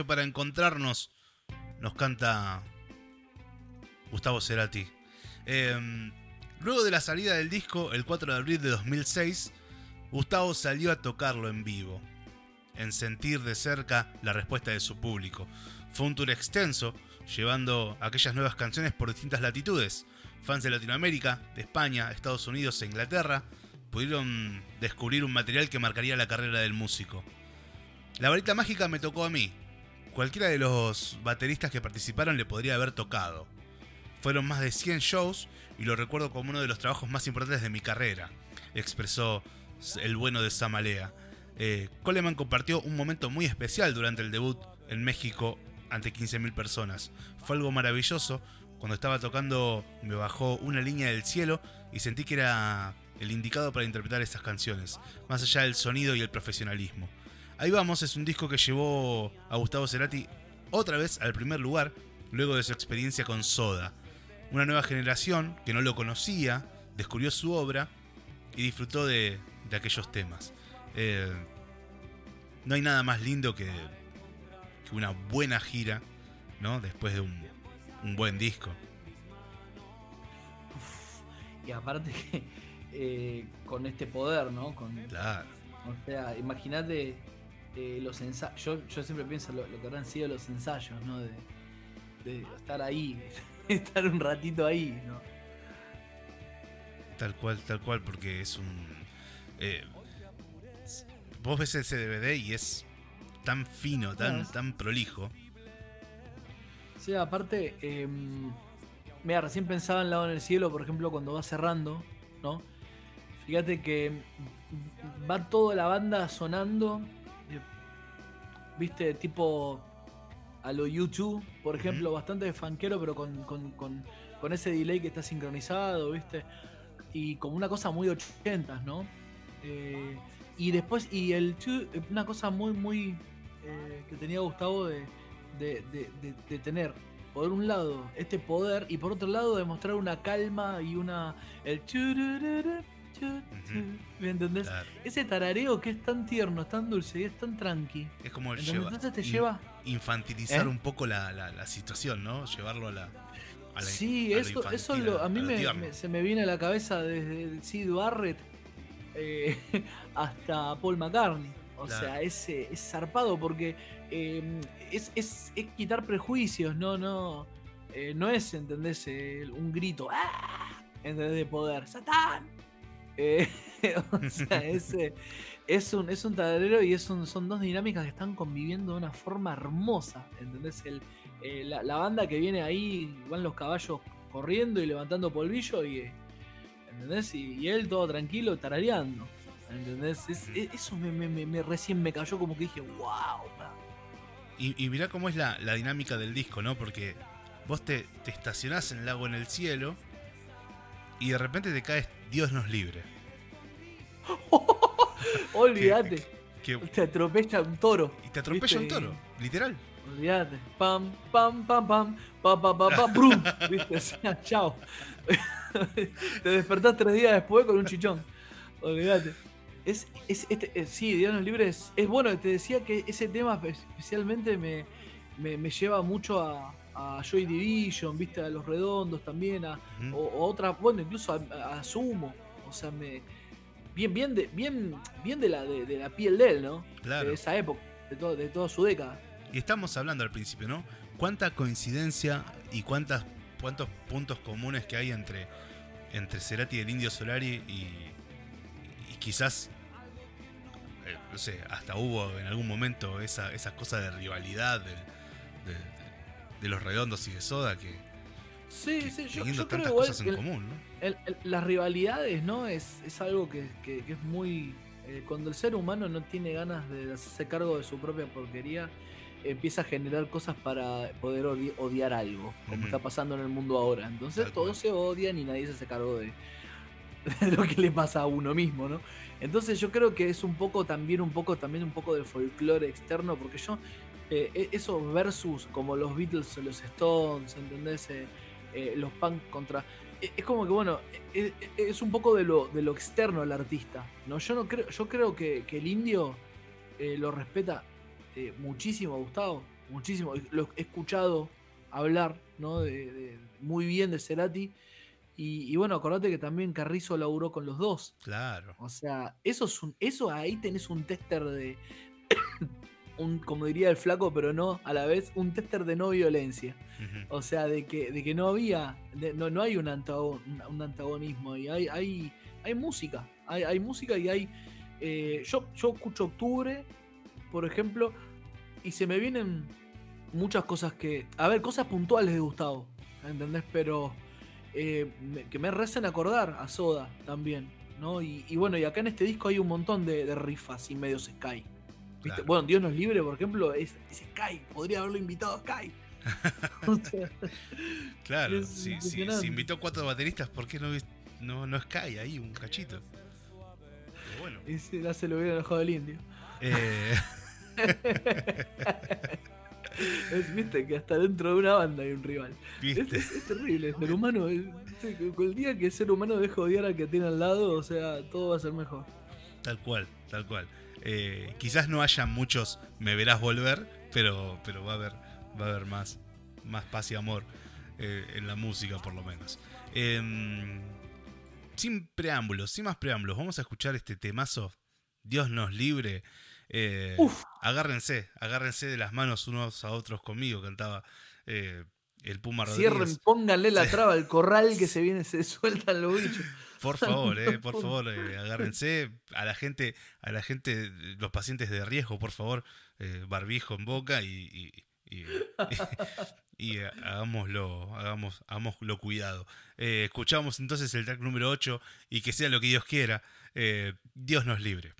Para encontrarnos. Nos canta Gustavo Cerati. Em, luego de la salida del disco, el 4 de abril de 2006, Gustavo salió a tocarlo en vivo, en sentir de cerca la respuesta de su público. Fue un tour extenso, llevando aquellas nuevas canciones por distintas latitudes. Fans de Latinoamérica, de España, Estados Unidos e Inglaterra pudieron descubrir un material que marcaría la carrera del músico. La varita mágica me tocó a mí. Cualquiera de los bateristas que participaron le podría haber tocado. Fueron más de 100 shows y lo recuerdo como uno de los trabajos más importantes de mi carrera, expresó el bueno de Samalea. Eh, Coleman compartió un momento muy especial durante el debut en México ante 15.000 personas. Fue algo maravilloso. Cuando estaba tocando me bajó una línea del cielo y sentí que era el indicado para interpretar esas canciones, más allá del sonido y el profesionalismo. Ahí vamos es un disco que llevó a Gustavo Cerati otra vez al primer lugar luego de su experiencia con Soda. Una nueva generación que no lo conocía descubrió su obra y disfrutó de, aquellos temas. Eh, no hay nada más lindo que, una buena gira, ¿no? Después de un, buen disco. y aparte que eh, con este poder, ¿no? Con, claro. O sea, imagínate eh, los ensayos. Yo, yo, siempre pienso lo, que habrán sido los ensayos, ¿no? De, estar ahí, estar un ratito ahí, ¿no? Tal cual, tal cual, porque es un. Eh, vos ves ese DVD y es tan fino, tan, tan prolijo. Sí, aparte, em, mira, recién pensaba en Lado en el Cielo, por ejemplo, cuando va cerrando, ¿no? Fíjate que va toda la banda sonando, viste, tipo a lo YouTube, por ejemplo, bastante fanquero, pero con, con, ese delay que está sincronizado, viste, y como una cosa muy 80, ¿no? Eh, y después, y el una cosa muy, muy eh, que tenía Gustavo de, de, tener, por un lado, este poder y por otro lado, demostrar una calma y una. El. ¿Me entendés? Ese tarareo que es tan tierno, tan dulce y es tan tranqui. Es como lleva, Entonces te lleva. Infantilizar ¿Eh? un poco la, situación, ¿no? Llevarlo a la. sí, eso, eso a mí se me viene a la cabeza desde Sid Barrett eh, hasta Paul McCartney. O sea, es, es, zarpado porque em, es, es, quitar prejuicios, no, no. Eh, no es, ¿entendés? un grito, ¡ah! ¿entendés? De poder. ¡Satán! Eh, o sea, es, un, es un taladrero y es son dos dinámicas que están conviviendo de una forma hermosa. ¿Entendés? El, eh, la, banda que viene ahí, van los caballos corriendo y levantando polvillo y. ¿Entendés? Y, él todo tranquilo, tarareando. ¿Entendés? eso me, recién me cayó como que dije, wow. Y, mirá cómo es la, dinámica del disco, ¿no? Porque vos te, te estacionás en el lago en el cielo y de repente te caes Dios nos libre. Olvídate. te atropella un toro. Y te atropella un toro, literal. Olvídate. Pam, pam, pam, pam, pam, pam, pam, pam, brum. ¿Viste? chao. te despertás tres días después con un chichón. Olvídate. Es, es, este, sí, Dios nos libre es, es, bueno. Te decía que ese tema especialmente me, me, lleva mucho a, a, Joy Division, viste, a Los Redondos también, a, o, otra, bueno, incluso a, Sumo. O sea, me. Bien, bien de, bien, bien de la, de, la piel de él, ¿no? Claro. De esa época, de, todo, de toda su década. Y estamos hablando al principio, ¿no? ¿Cuánta coincidencia y cuántas, cuántos puntos comunes que hay entre, entre Cerati y el Indio Solari y, quizás, eh, no sé, hasta hubo en algún momento esa, esas cosas de rivalidad de, los redondos y de Soda que... Sí, sí, yo, teniendo tantas cosas en común, ¿no? las rivalidades, ¿no? Es, es algo que, es muy... Eh, cuando el ser humano no tiene ganas de hacerse cargo de su propia porquería, empieza a generar cosas para poder odiar algo, como está pasando en el mundo ahora. Entonces todos se odian y nadie se hace cargo de, lo que le pasa a uno mismo, ¿no? Entonces yo creo que es un poco también un poco también un poco de folclore externo, porque yo eh, e-, eso versus como los Beatles o los Stones, ¿entendés? Eh, eh, los punk contra es como que bueno es un poco de lo, de lo externo al artista no yo no creo yo creo que, el indio lo respeta eh, muchísimo Gustavo, muchísimo. Lo he escuchado hablar, ¿no? De, de- muy bien de Cerati. Y, y bueno, acordate que también Carrizo laburó con los dos. Claro. O sea, eso es un, eso ahí tenés un tester de. Un, como diría el flaco, pero no a la vez, un tester de no violencia. O sea, de que, de que no había, de- no, no hay un, antago- un antagonismo y hay, hay, hay música, hay, hay música y hay... eh, yo, yo escucho Octubre, por ejemplo, y se me vienen muchas cosas que... A ver, cosas puntuales de Gustavo, ¿entendés? Pero eh, me- que me recen acordar a Soda también, ¿no? Y, y bueno, y acá en este disco hay un montón de, de rifas y medios Sky. Bueno, Dios nos libre, por ejemplo, es, es Sky, podría haberlo invitado a Sky. O sea, Claro, si, si- impresionante. si invitó cuatro bateristas, ¿por qué no, no, no Sky ahí, un cachito? Pero bueno. Y si ya se lo hubiera enojado el indio. eh, Es, Viste que hasta dentro de una banda hay un rival. Es, ¿Viste? es- es terrible, el ser humano. es- el día que el ser humano deje de odiar al que tiene al lado, o sea, todo va a ser mejor. Tal cual, tal cual. Eh, quizás no haya muchos me verás volver, pero, pero va a haber, va a haber más, más paz y amor eh, en la música por lo menos. Em, sin preámbulos, sin más preámbulos, vamos a escuchar este temazo. Dios nos libre. Eh, agárrense, agárrense de las manos unos a otros conmigo, cantaba eh, el Puma Rodríguez. Cierren, pónganle la traba al corral que se viene, se sueltan los bichos. Por favor, eh, por favor, eh, agárrense a la gente, a la gente, los pacientes de riesgo, por favor, eh, barbijo en boca y, y, y- y, hagámoslo, hagamos, hagámoslo cuidado. Eh, escuchamos entonces el track número 8 y que sea lo que Dios quiera, Dios nos libre.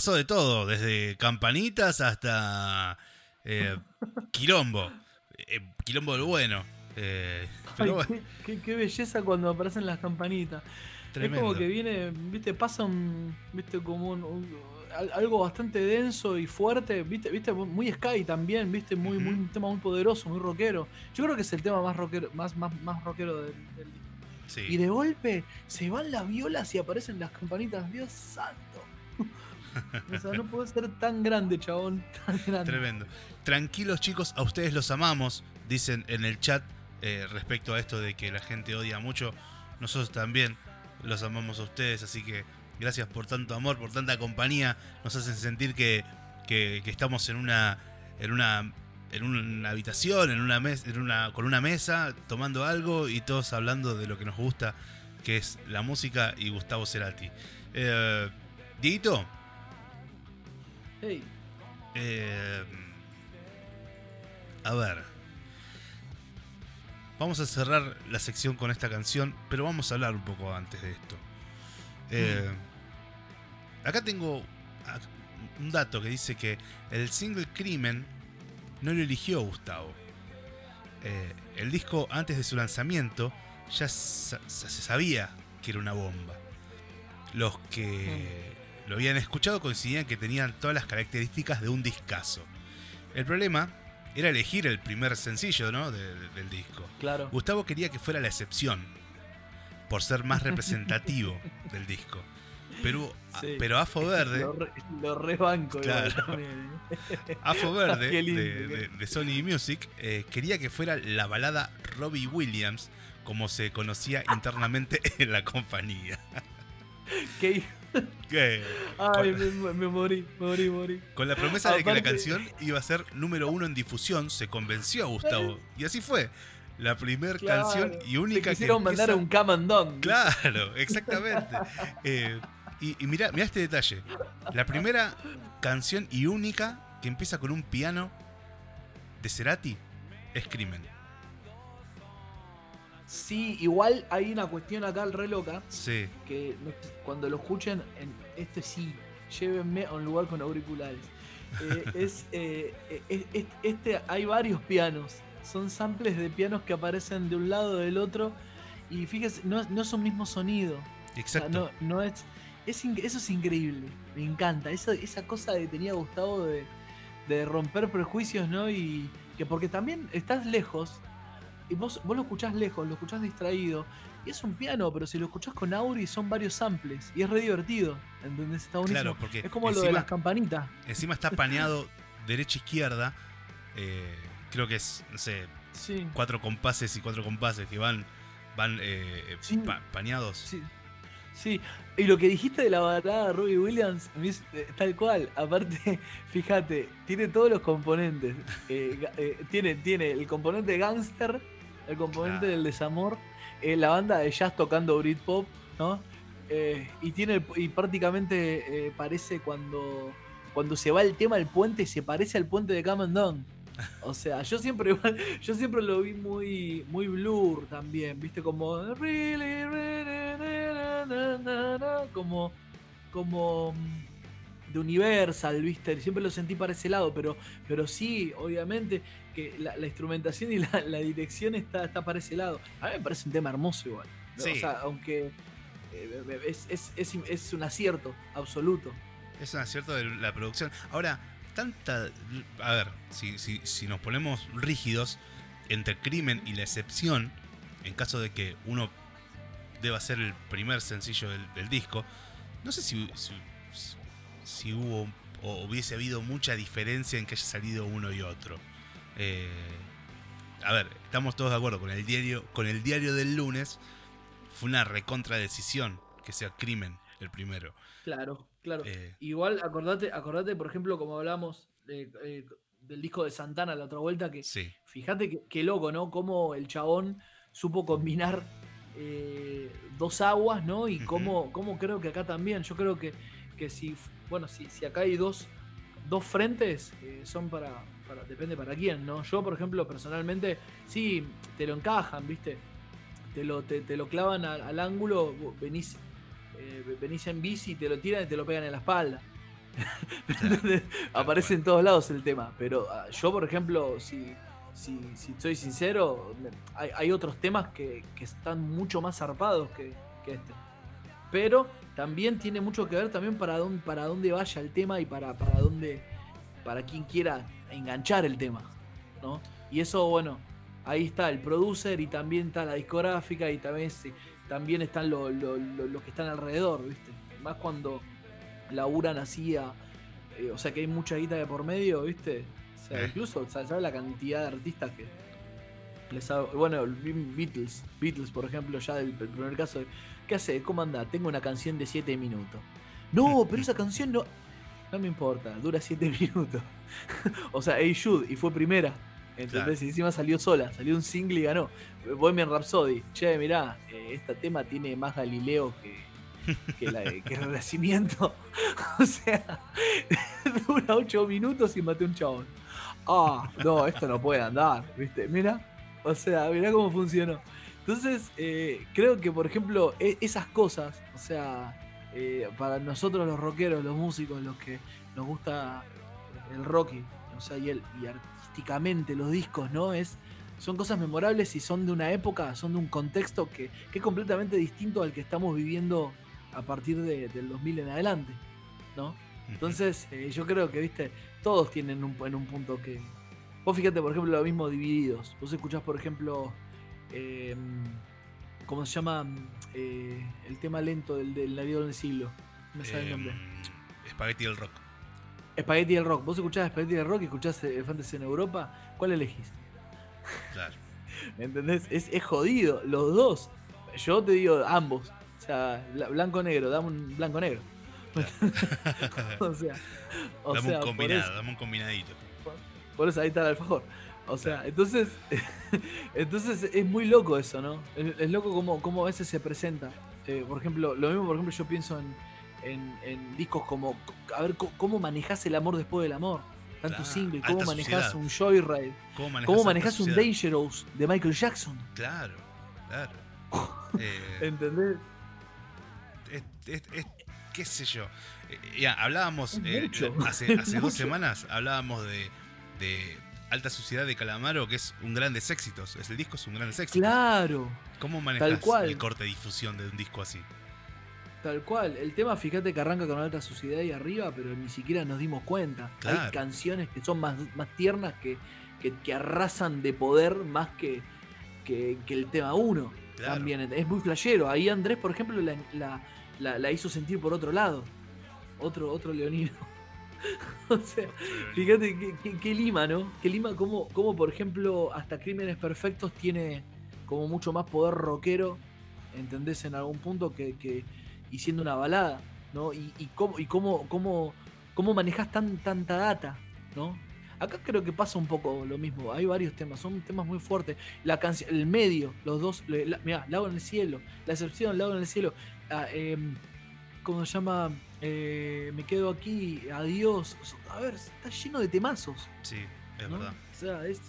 Pasó de todo, desde campanitas hasta eh, quilombo. Eh, quilombo del bueno. Eh, pero Ay, bueno, qué, qué- qué belleza cuando aparecen las campanitas. tremendo. Es como que viene, viste, pasa un, viste, como un, un- al- algo bastante denso y fuerte, viste, viste, muy Sky también, viste, muy, muy un tema muy poderoso, muy rockero. Yo creo que es el tema más rockero, más, más, más rockero del, del disco. Sí. Y de golpe se van las violas y aparecen las campanitas, Dios santo. No puede ser tan grande, chabón, tan grande. Tremendo. Tranquilos chicos, a ustedes los amamos, dicen en el chat eh, respecto a esto de que la gente odia mucho. Nosotros también los amamos a ustedes, así que gracias por tanto amor, por tanta compañía. Nos hacen sentir que, que- que estamos en una, en una en una habitación, en una mesa, en una, con una mesa, tomando algo y todos hablando de lo que nos gusta, que es la música y Gustavo Cerati. Eh, Dieguito, Hey, eh, a ver. Vamos a cerrar la sección con esta canción, pero vamos a hablar un poco antes de esto. Eh, acá tengo un dato que dice que el single Crimen no lo eligió Gustavo. Eh, el disco antes de su lanzamiento ya se sabía que era una bomba. Los que lo habían escuchado coincidían que tenían todas las características de un discazo. El problema era elegir el primer sencillo ¿no? de- de- del disco. claro. Gustavo quería que fuera la excepción, por ser más representativo del disco. Pero, Sí. pero Afo Verde, Lo, re- lo rebanco Claro. ¿eh? Afo Verde de Sony Music eh, quería que fuera la balada Robbie Williams, como se conocía internamente en la compañía. Qué- Ay, con, me, me morí, morí, morí. con la promesa de que la canción iba a ser número uno en difusión, se convenció a Gustavo. Y así fue. La primera Claro. canción y única Te que quisieron mandar empieza- un come and done. Claro, exactamente. Eh, y, y mirá este detalle. La primera canción y única que empieza con un piano de Cerati es Crimen. Sí, igual hay una cuestión acá re loca Sí, que cuando lo escuchen, en este sí, llévenme a un lugar con auriculares. Eh, es, eh, eh, es- es- este, hay varios pianos, son samples de pianos que aparecen de un lado o del otro y fíjese, no, no es un mismo sonido. O sea, exacto. no, no es, eso es increíble, me encanta. Esa, esa cosa que tenía Gustavo de, de romper prejuicios, ¿no? Y que porque también estás lejos, y vos, vos lo escuchás lejos, lo escuchás distraído, y es un piano, pero si lo escuchás con Auri son varios samples, y es re divertido, ¿entendés? Está buenísimo. Claro, porque es como lo de las campanitas. Encima está paneado derecha-izquierda. eh, creo que es, no sé, Sí. cuatro compases y cuatro compases que van, van eh, Sí. pa- paneados. Sí. Sí, y lo que dijiste de la balada de Robbie Williams, es- eh, tal cual. Aparte, fíjate, tiene todos los componentes. Eh, eh, tiene, tiene el componente gangster, el componente Claro. del desamor, eh, la banda de jazz tocando Britpop, ¿no? Eh, y tiene y prácticamente eh, parece cuando, cuando se va el tema del puente, se parece al puente de Come and Done. O sea, yo siempre yo siempre lo vi muy muy blur también, ¿viste? Como como como mm, de Universal, ¿viste? Siempre lo sentí para ese lado, pero pero sí, obviamente que la, la instrumentación y la, la dirección está, está para ese lado. A mí me parece un tema hermoso igual. ¿no? Sí. O sea, aunque eh, es, es, es, es un acierto absoluto. Es un acierto de la producción. Ahora, tanta. A ver, si, si, si nos ponemos rígidos entre crimen y la excepción, en caso de que uno deba ser el primer sencillo del, del disco, no sé si, si, si hubo o hubiese habido mucha diferencia en que haya salido uno y otro. Eh, a ver, estamos todos de acuerdo con el diario, con el diario del lunes. Fue una recontra decisión que sea crimen el primero. Claro, claro. Eh, Igual, acordate, acordate, por ejemplo, como hablamos de, eh, del disco de Santana la otra vuelta, que sí. fíjate que, qué loco, ¿no? Cómo el chabón supo combinar eh, dos aguas, ¿no? Y cómo, cómo creo que acá también. Yo creo que, que si, bueno, si, si acá hay dos, dos frentes, eh, son para, para- depende para quién, ¿no? Yo, por ejemplo, personalmente, sí, te lo encajan, ¿viste? Te lo, te, te lo clavan al, al ángulo, venís eh, venís en bici, te lo tiran y te lo pegan en la espalda. Aparece en todos lados el tema. Pero ah, yo, por ejemplo, si, si, si soy sincero, hay, hay otros temas que, que están mucho más zarpados que, que este. Pero también tiene mucho que ver también para dónde, para dónde vaya el tema y para, para dónde. para quien quiera enganchar el tema. ¿no? Y eso, bueno, ahí está el producer y también está la discográfica y también, también están los lo, lo- que están alrededor, ¿viste? Más cuando laburan así a- eh, o sea que hay mucha guita de por medio, ¿viste? O sea, Eh. incluso, ¿sabes sabe la cantidad de artistas que les ha- Bueno, Beatles, Beatles, por ejemplo, ya del el primer caso, de, ¿qué hace? ¿Cómo anda? Tengo una canción de 7 minutos. No, pero esa canción no. No me importa, dura 7 minutos. o sea, Hey Jude, y fue primera. ¿Entendés? Claro. Encima salió sola, salió un single y ganó. Bohemian Rhapsody. Che, mirá, este tema tiene más Galileo que, que, la- que el Renacimiento. o sea, dura 8 minutos y maté un chabón. Ah, no, esto no puede andar, ¿viste? Mira, o sea, mirá cómo funcionó. Entonces, eh, creo que, por ejemplo, e- esas cosas, o sea, eh, para nosotros los rockeros, los músicos, los que nos gusta el rock, o sea, y, el, y artísticamente los discos, ¿no? Es, son cosas memorables y son de una época, son de un contexto que, que es completamente distinto al que estamos viviendo a partir de- del 2000 en adelante, ¿no? Entonces, eh, yo creo que, viste, todos tienen un, en un punto que. Vos fíjate, por ejemplo, lo mismo divididos. Vos escuchás, por ejemplo, eh, ¿cómo se llama? Eh, el tema lento del, del Navío del siglo. No me sale el nombre. Em, Spaghetti el rock. Spaghetti del Rock. Vos escuchás Spaghetti del Rock y escuchás Elefantes en Europa. ¿Cuál elegís? Claro. ¿Me entendés? Es, es jodido, los dos. Yo te digo ambos. O sea, bla- blanco-negro, dame un blanco-negro. o sea, o dame sea, un combinado, dame un combinadito. Por eso ahí está el alfajor. O sea, entonces, entonces es muy loco eso, ¿no? Es, es loco como, como a veces se presenta. Eh, por ejemplo, lo mismo, por ejemplo, yo pienso en, en- en discos como, a ver, cómo manejás el amor después del amor. Tanto Claro, single, cómo manejás un Joyride, ¿Cómo manejas, cómo esta manejás un? Dangerous de Michael Jackson. Claro, claro. Eh, ¿Entendés? es- es- es- qué sé yo. Eh, ya, hablábamos eh, hace, hace dos semanas, hablábamos de, de Alta Sociedad de Calamaro, que es un grandes éxitos. Es, el disco es un gran éxito. Claro, ¿Cómo manejas cual. el corte de difusión de un disco así? tal cual. El tema, fíjate que arranca con alta suciedad y arriba, pero ni siquiera nos dimos cuenta. Hay canciones que son más, más tiernas que, que, que arrasan de poder más que, que, que el tema 1. Claro. También es muy flashero. Ahí Andrés, por ejemplo, la, la- la- la hizo sentir por otro lado. Otro, otro leonino. o sea, fíjate qué, qué- qué lima, ¿no? Qué lima, como, como por ejemplo, hasta Crímenes Perfectos tiene como mucho más poder rockero, ¿entendés? En algún punto que, que- y siendo una balada, ¿no? Y, y cómo, y cómo, cómo, cómo manejas tan, tanta data, ¿no? Acá creo que pasa un poco lo mismo. Hay varios temas, son temas muy fuertes. La canción, el medio, los dos, la- mirá, Lago en el cielo, la excepción, Lago en el cielo. ah, em, ¿Cómo se llama? Eh, me quedo aquí, adiós. A ver, está lleno de temazos. Sí, es ¿no? verdad. O sea, es,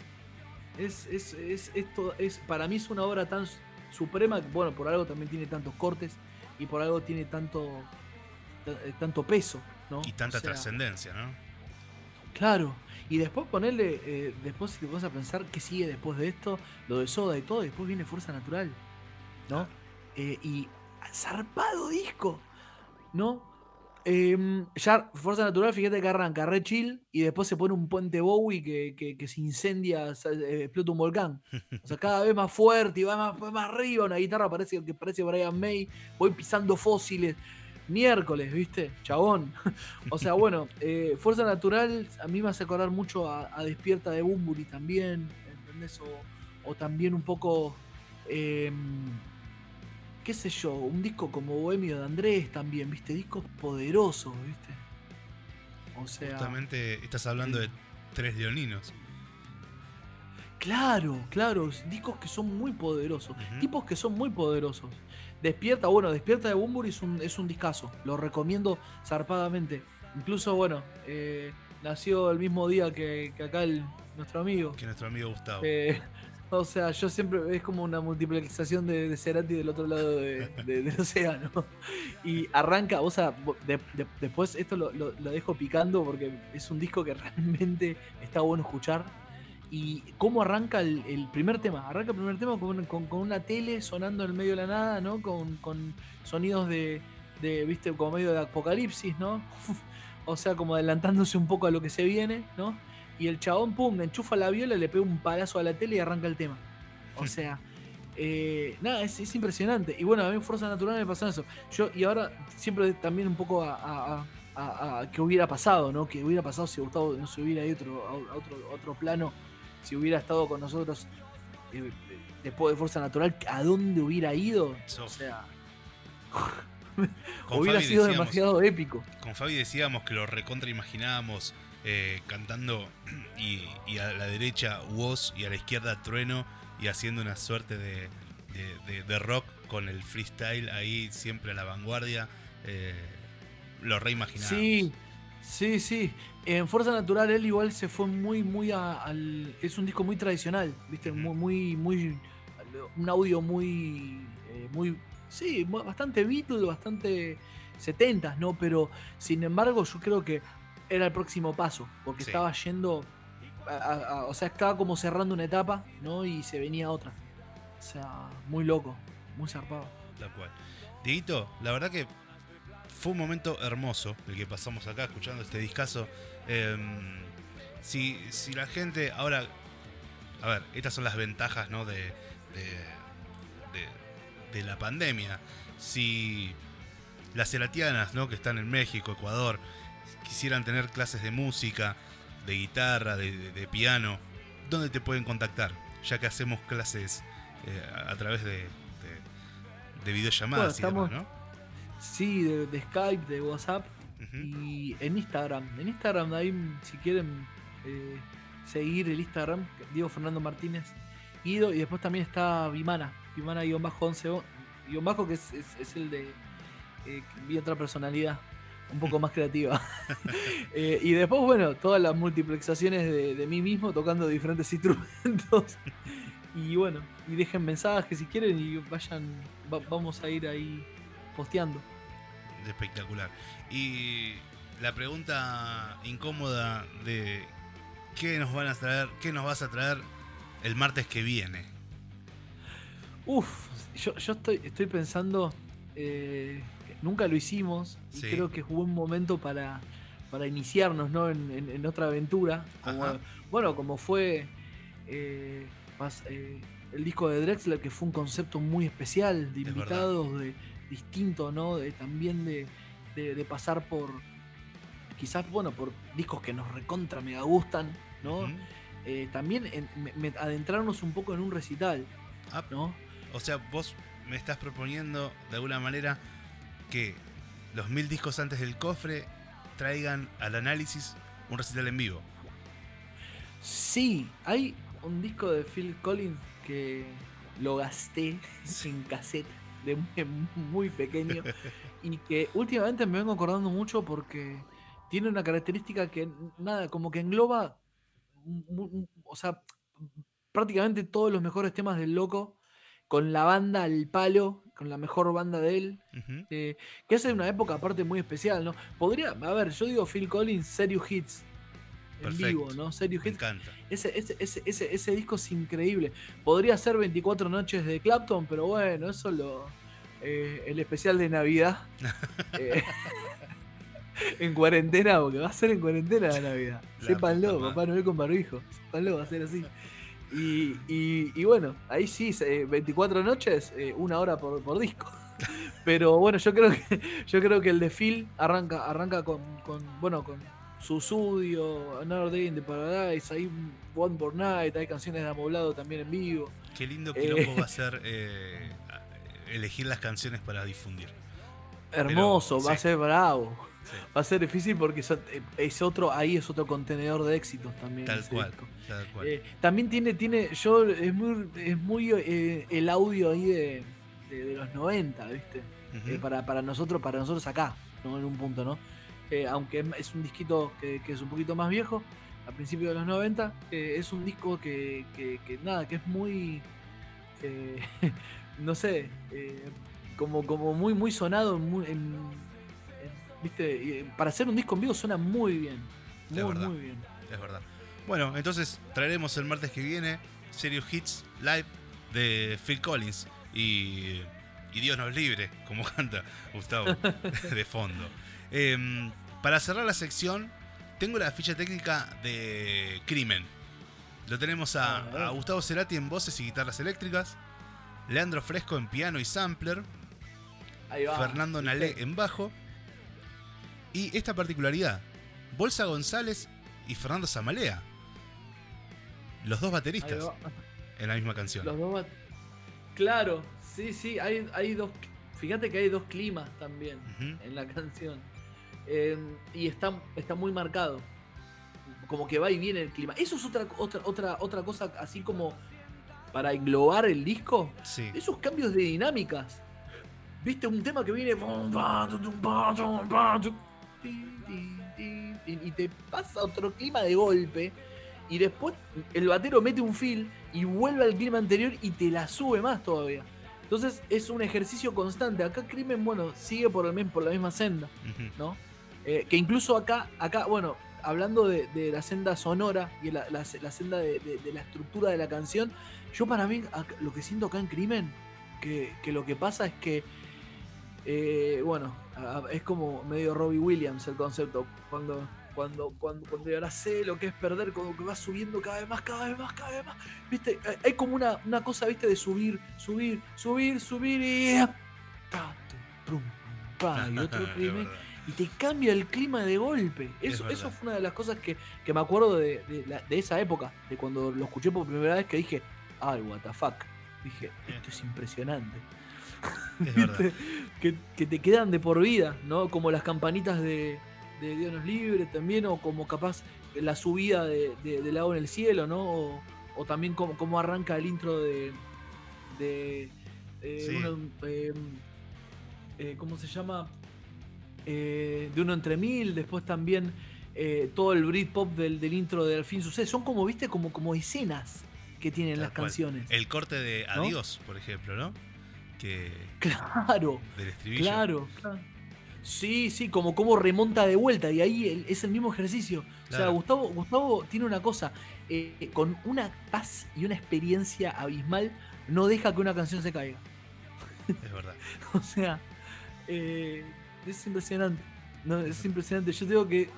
es, es, es, esto es, para mí es una obra tan suprema, bueno, por algo también tiene tantos cortes y por algo tiene tanto, ta- eh, tanto peso, ¿no? Y tanta O sea, trascendencia, ¿no? Claro. Y después ponerle, eh, después si te vas a pensar qué sigue después de esto, lo de Soda y todo, y después viene Fuerza Natural, ¿no? Eh, y zarpado disco, ¿no? Em, ya Fuerza Natural, fíjate que arranca re chill y después se pone un puente Bowie que, que- se incendia, eh, explota un volcán. O sea, cada vez más fuerte y va más, más arriba, una guitarra parece que parece Brian May, voy pisando fósiles. Miércoles, ¿viste? Chabón. o sea, bueno, eh, Fuerza Natural a mí me hace acordar mucho a, Despierta de Bumburi también, ¿entendés? O, o también un poco, em, qué sé yo, un disco como Bohemio de Andrés también, ¿viste? Discos poderosos, ¿viste? O sea, Justamente estás hablando de tres leoninos. claro, claro, discos que son muy poderosos, tipos que son muy poderosos. Despierta, bueno, Despierta de Bumburi es un, es un discazo, lo recomiendo zarpadamente. Incluso, bueno, eh, nació el mismo día que, que acá el, nuestro amigo. Que nuestro amigo Gustavo. Eh, O sea, yo siempre es como una multiplicación de, de Cerati del otro lado de- de- del océano. Y arranca, o sea, de- de- después esto lo, dejo picando porque es un disco que realmente está bueno escuchar. Y cómo arranca el, primer tema. Arranca el primer tema con, una tele sonando en el medio de la nada, ¿no? Con, con sonidos de, viste, como medio de apocalipsis, ¿no? o sea, como adelantándose un poco a lo que se viene, ¿no? Y el chabón, pum, enchufa la viola, le pega un palazo a la tele y arranca el tema. O sea, eh, nada, es, es impresionante. Y bueno, a mí en Fuerza Natural me pasó eso. Yo, y ahora siempre también un poco a, a- hubiera pasado, ¿no? Que hubiera pasado si Gustavo no se hubiera ido a otro, a otro, otro plano, si hubiera estado con nosotros eh, después de Fuerza Natural, ¿a dónde hubiera ido? O sea, hubiera Fabi sido demasiado épico. Con Fabi decíamos que lo recontra imaginábamos eh, cantando y, y a la derecha Woz y a la izquierda Trueno y haciendo una suerte de, de- de- de rock con el freestyle ahí siempre a la vanguardia. eh, lo reimaginábamos. Sí, sí, sí. En Fuerza Natural él igual se fue muy, muy a- al... Es un disco muy tradicional, ¿viste? Muy, muy, muy... Un audio muy... eh, muy sí, bastante Beatles, bastante 70s, ¿no? Pero, sin embargo, yo creo que era el próximo paso, porque Sí. estaba yendo... a- o sea, estaba como cerrando una etapa, ¿no? Y se venía otra. O sea, muy loco, muy zarpado. Tal cual. Dieguito, la verdad que fue un momento hermoso el que pasamos acá escuchando este discazo. Em, si, si la gente ahora. A ver, estas son las ventajas ¿no? de, de, de- de la pandemia. Si las celatianas ¿no? que están en México, Ecuador, quisieran tener clases de música, de guitarra, de, de- de piano, ¿dónde te pueden contactar? Ya que hacemos clases eh, a, a través de, de, de videollamadas y demás, Sí, de, de Skype, de WhatsApp. ¿no? Y en Instagram, en Instagram ahí si quieren eh, seguir el Instagram, Diego Fernando Martínez Guido, y después también está Vimana, Vimana-11, guion bajo que es, es- es el de eh, vi otra personalidad, un poco más creativa. Eh, y después, bueno, todas las multiplexaciones de, de mí mismo tocando diferentes instrumentos. Y bueno, y dejen mensajes si quieren y vayan, va- vamos a ir ahí posteando. Espectacular. Y la pregunta incómoda de qué nos van a traer, qué nos vas a traer el martes que viene. Uf, yo, yo estoy, estoy pensando, eh, nunca lo hicimos y creo que es un buen momento para, para iniciarnos ¿no? en, en- en otra aventura. Como, bueno, como fue eh, más, eh, el disco de Drexler, que fue un concepto muy especial, de Es invitados, de distinto, ¿no? De, también de, de- de pasar por, quizás, bueno, por discos que nos recontra mega gustan, ¿no? Eh, también en- me- me- adentrarnos un poco en un recital, Ah, ¿no? O sea, vos me estás proponiendo de alguna manera que los mil discos antes del cofre traigan al análisis un recital en vivo. Sí, hay un disco de Phil Collins que lo gasté en cassette de muy, muy pequeño y que últimamente me vengo acordando mucho porque tiene una característica que nada, como que engloba, o sea, prácticamente todos los mejores temas del loco con la banda al palo, con la mejor banda de él. Ujú. eh, que es una época aparte muy especial, ¿no? Podría, a ver, yo digo Phil Collins, Serious Hits. En vivo, ¿no? Serious Me Hits. encanta. Ese, ese, ese, ese, ese disco es increíble. Podría ser 24 noches de Clapton, pero bueno, eso lo. eh, el especial de Navidad. Eh, en cuarentena, porque va a ser en cuarentena la Navidad. La Sépanlo, Papá Noel con barbijo. Sépanlo, va a ser así. Y, y- y bueno, ahí sí, eh, 24 noches, eh, una hora por, por disco. Pero bueno, yo creo que yo creo que el de Phil arranca, arranca con, con bueno con Susudio, Another Day in the Paradise, hay One More Night, hay canciones de Amoblado también en vivo. Qué lindo Eh. quilombo va a ser eh, elegir las canciones para difundir. Hermoso, va a ser bravo. Sí. Va a ser difícil porque es, es otro, ahí es otro contenedor de éxitos también. Tal cual, disco. tal cual. Eh, también tiene, tiene, yo es muy, es muy eh, el audio ahí de, de- de los 90, ¿viste? Eh, para, para nosotros, para nosotros acá, ¿no? En un punto, ¿no? Eh, aunque es- un disquito que, que es un poquito más viejo, a principios de los 90. eh, es un disco que, que- que nada, que es muy, eh, no sé, eh, como, como muy, muy sonado, muy, en- en- viste, eh, para hacer un disco en vivo suena muy bien, Es muy, verdad. muy bien. Es verdad. Bueno, entonces traeremos el martes que viene Serious Hits Live de Phil Collins y, y Dios nos libre, como canta Gustavo de fondo. Em, para cerrar la sección, tengo la ficha técnica de Crimen. Lo tenemos a, Gustavo Cerati en voces y guitarras eléctricas, Leandro Fresco en piano y sampler, Ahí va. Fernando. Nalé en bajo. Y esta particularidad, Bolsa González y Fernando Zamalea. Los dos bateristas en la misma canción. Los dos Claro, sí, sí, hay, hay dos. Fíjate que hay dos climas también en la canción. Eh, y está, está muy marcado. Como que va y viene el clima. Eso es otra, otra, otra, otra cosa así como para englobar el disco. Sí, Esos cambios de dinámicas. Viste un tema que viene. Y y te pasa otro clima de golpe. Y después el batero mete un fill y vuelve al clima anterior y te la sube más todavía. Entonces es un ejercicio constante. Acá Crimen, bueno, sigue por, el, por la misma senda, ¿no? Eh, que incluso acá, acá, bueno, hablando de, de la senda sonora y la, la- la senda de, de- de la estructura de la canción, yo para mí acá- lo que siento acá en Crimen, que, que lo que pasa es que, eh, bueno, es como medio Robbie Williams el concepto, cuando, cuando, cuando, cuando ahora sé lo que es perder, como que va subiendo cada vez más, cada vez más, cada vez más, viste, Eh, hay como una, una cosa, viste, de subir, subir, subir, subir y... prum, pa, y otro y te cambia el clima de golpe. Es Eso, eso fue una de las cosas que, que me acuerdo de, de de esa época, de cuando lo escuché por primera vez, que dije, ay, what the fuck. Dije, esto es impresionante. Que, que te quedan de por vida, ¿no? Como las campanitas de, de Dios nos libre también, o como capaz la subida de, de, de Lago en el cielo, ¿no? O, o también como, como arranca el intro de. de eh, Sí. uno, eh, eh, ¿Cómo se llama? Eh, de uno entre mil, después también todo el Britpop del, del intro de Al fin sucede. Son como, viste, como, como escenas que tienen Tal las cual. canciones. El corte de ¿No? Adiós, por ejemplo, ¿no? Que Claro. del estribillo. Claro, claro. Sí, sí, como, como remonta de vuelta. Y ahí el- es el mismo ejercicio. O sea. Gustavo, Gustavo tiene una cosa. eh, con una paz y una experiencia abismal, no deja que una canción se caiga. Es verdad. O sea, eh, es impresionante. No, es impresionante. Yo tengo que.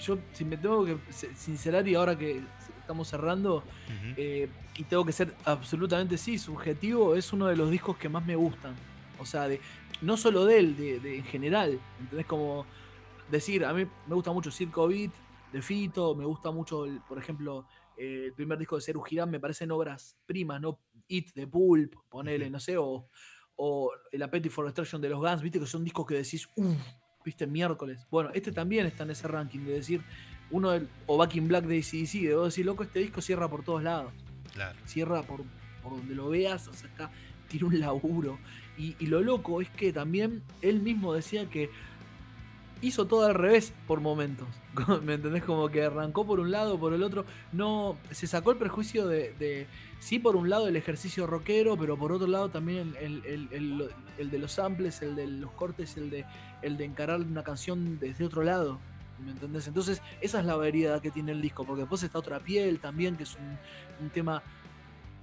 Yo, si me tengo que sincerar y ahora que estamos cerrando, eh, y tengo que ser absolutamente sí, subjetivo, es uno de los discos que más me gustan. O sea, de, no solo de él, de, de- en general. ¿Entendés? Como decir, a mí me gusta mucho Circo Beat de Fito, me gusta mucho, el- por ejemplo, eh, el primer disco de Ceru Girán, me parecen obras primas, ¿no? It de Pulp, ponele, no sé, o, o el Appetite for Destruction de los Guns, viste que son discos que decís, uff, viste, miércoles. Bueno, este también está en ese ranking de decir, uno del, o Back in Black de ACDC, de vos decir, loco, este disco cierra por todos lados Claro. cierra por, por donde lo veas, o sea, está, tiene un laburo. Y, y lo loco es que también él mismo decía que hizo todo al revés por momentos. ¿Me entendés? Como que arrancó por un lado, por el otro. No, se sacó el prejuicio de, de- sí, por un lado el ejercicio rockero, pero por otro lado también el, el- el- el de los samples, el de los cortes, el de, el de encarar una canción desde otro lado. ¿Me entendés? Entonces, esa es la variedad que tiene el disco, porque después está Otra Piel también, que es un, un tema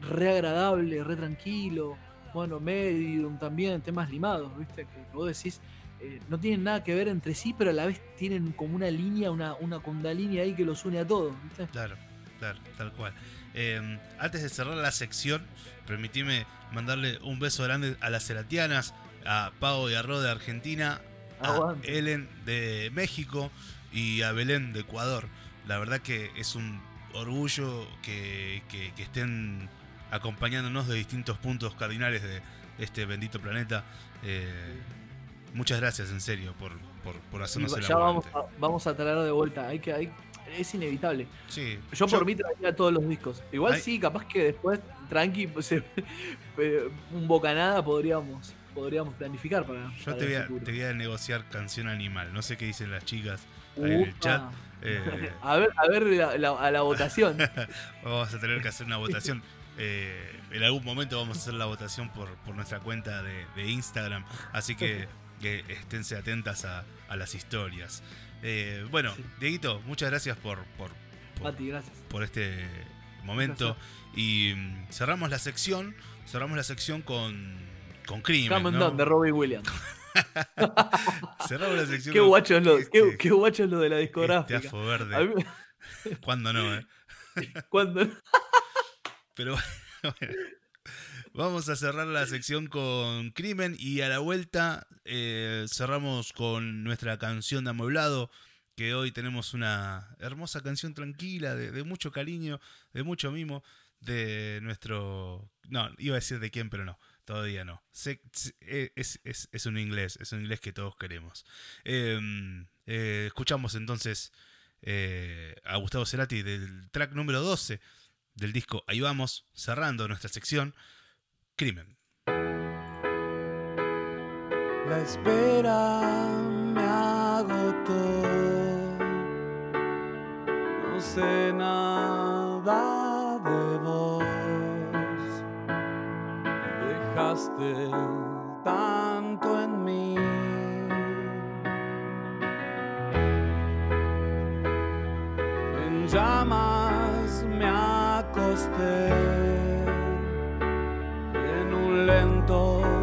re agradable, re tranquilo. Bueno, Medium también, temas limados, ¿viste? Que vos decís, eh, no tienen nada que ver entre sí, pero a la vez tienen como una línea, una, una kundalini ahí que los une a todos, ¿viste? Claro, claro, tal cual. Eh, antes de cerrar la sección, permitime mandarle un beso grande a las Ceratianas, a Pau y a Ro de Argentina, a Aguante. Ellen de México y a Belén de Ecuador. La verdad que es un orgullo que, que- que estén acompañándonos de distintos puntos cardinales de este bendito planeta. Eh, muchas gracias, en serio, por, por, hacernos el ya vamos a, vamos a traer de vuelta, hay que, hay, es inevitable. Sí, Yo, por mí traería todos los discos. Igual Ay. sí, capaz que después, tranqui, pues, eh, un bocanada podríamos, podríamos planificar para. Yo para te voy, a, te voy a negociar canción animal. No sé qué dicen las chicas, ahí en el Upa. chat. Eh, A ver, a ver la, la- a la votación. vamos a tener que hacer una votación. Eh, en algún momento vamos a hacer la votación por, por nuestra cuenta de, de Instagram. Así que, que esténse atentas a, a las historias. Eh, bueno, Sí. Dieguito, muchas gracias por, por, por, Mati, gracias. por este momento. Y mm, cerramos la sección. Cerramos la sección con, con crimen. ¿no? De Robbie Williams. Cerramos la sección Qué guacho es lo, este- qué, qué guacho es lo de la este discográfica. afo A verde. mí- ¿Cuándo no, eh? cuando, Pero bueno, vamos a cerrar la sección con crimen y a la vuelta eh, cerramos con nuestra canción de amueblado, que hoy tenemos una hermosa canción tranquila, de, de mucho cariño, de mucho mimo, de nuestro... No, iba a decir de quién, pero no, todavía no. Eh, es, es- un inglés, es un inglés que todos queremos. Eh, eh, escuchamos entonces eh, a Gustavo Cerati del track número 12 del disco Ahí vamos, cerrando nuestra sección, Crimen. La espera me agotó. No sé nada Tanto en mí. En llamas me acosté en un lento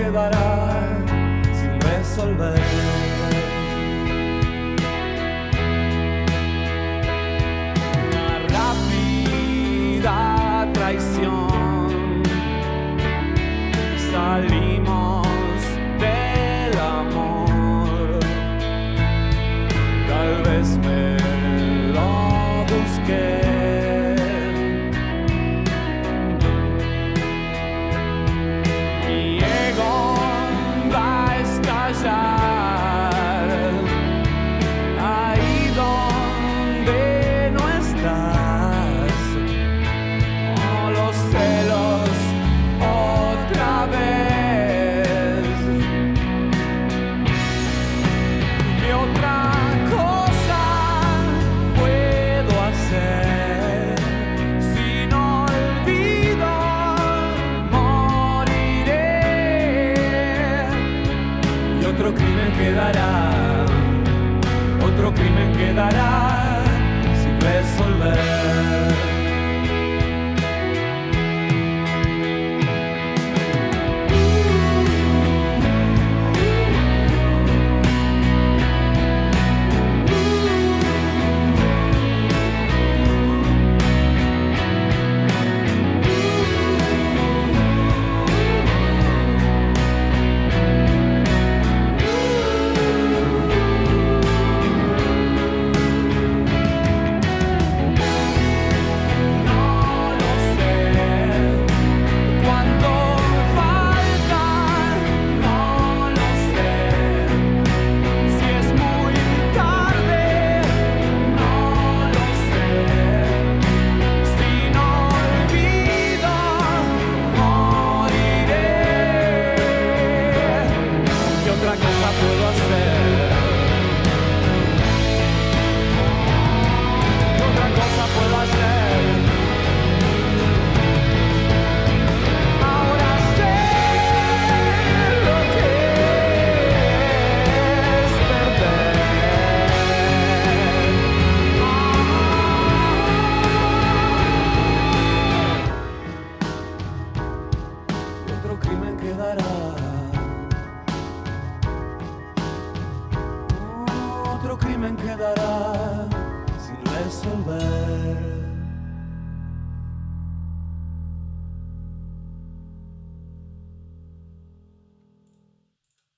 quedará sin resolver.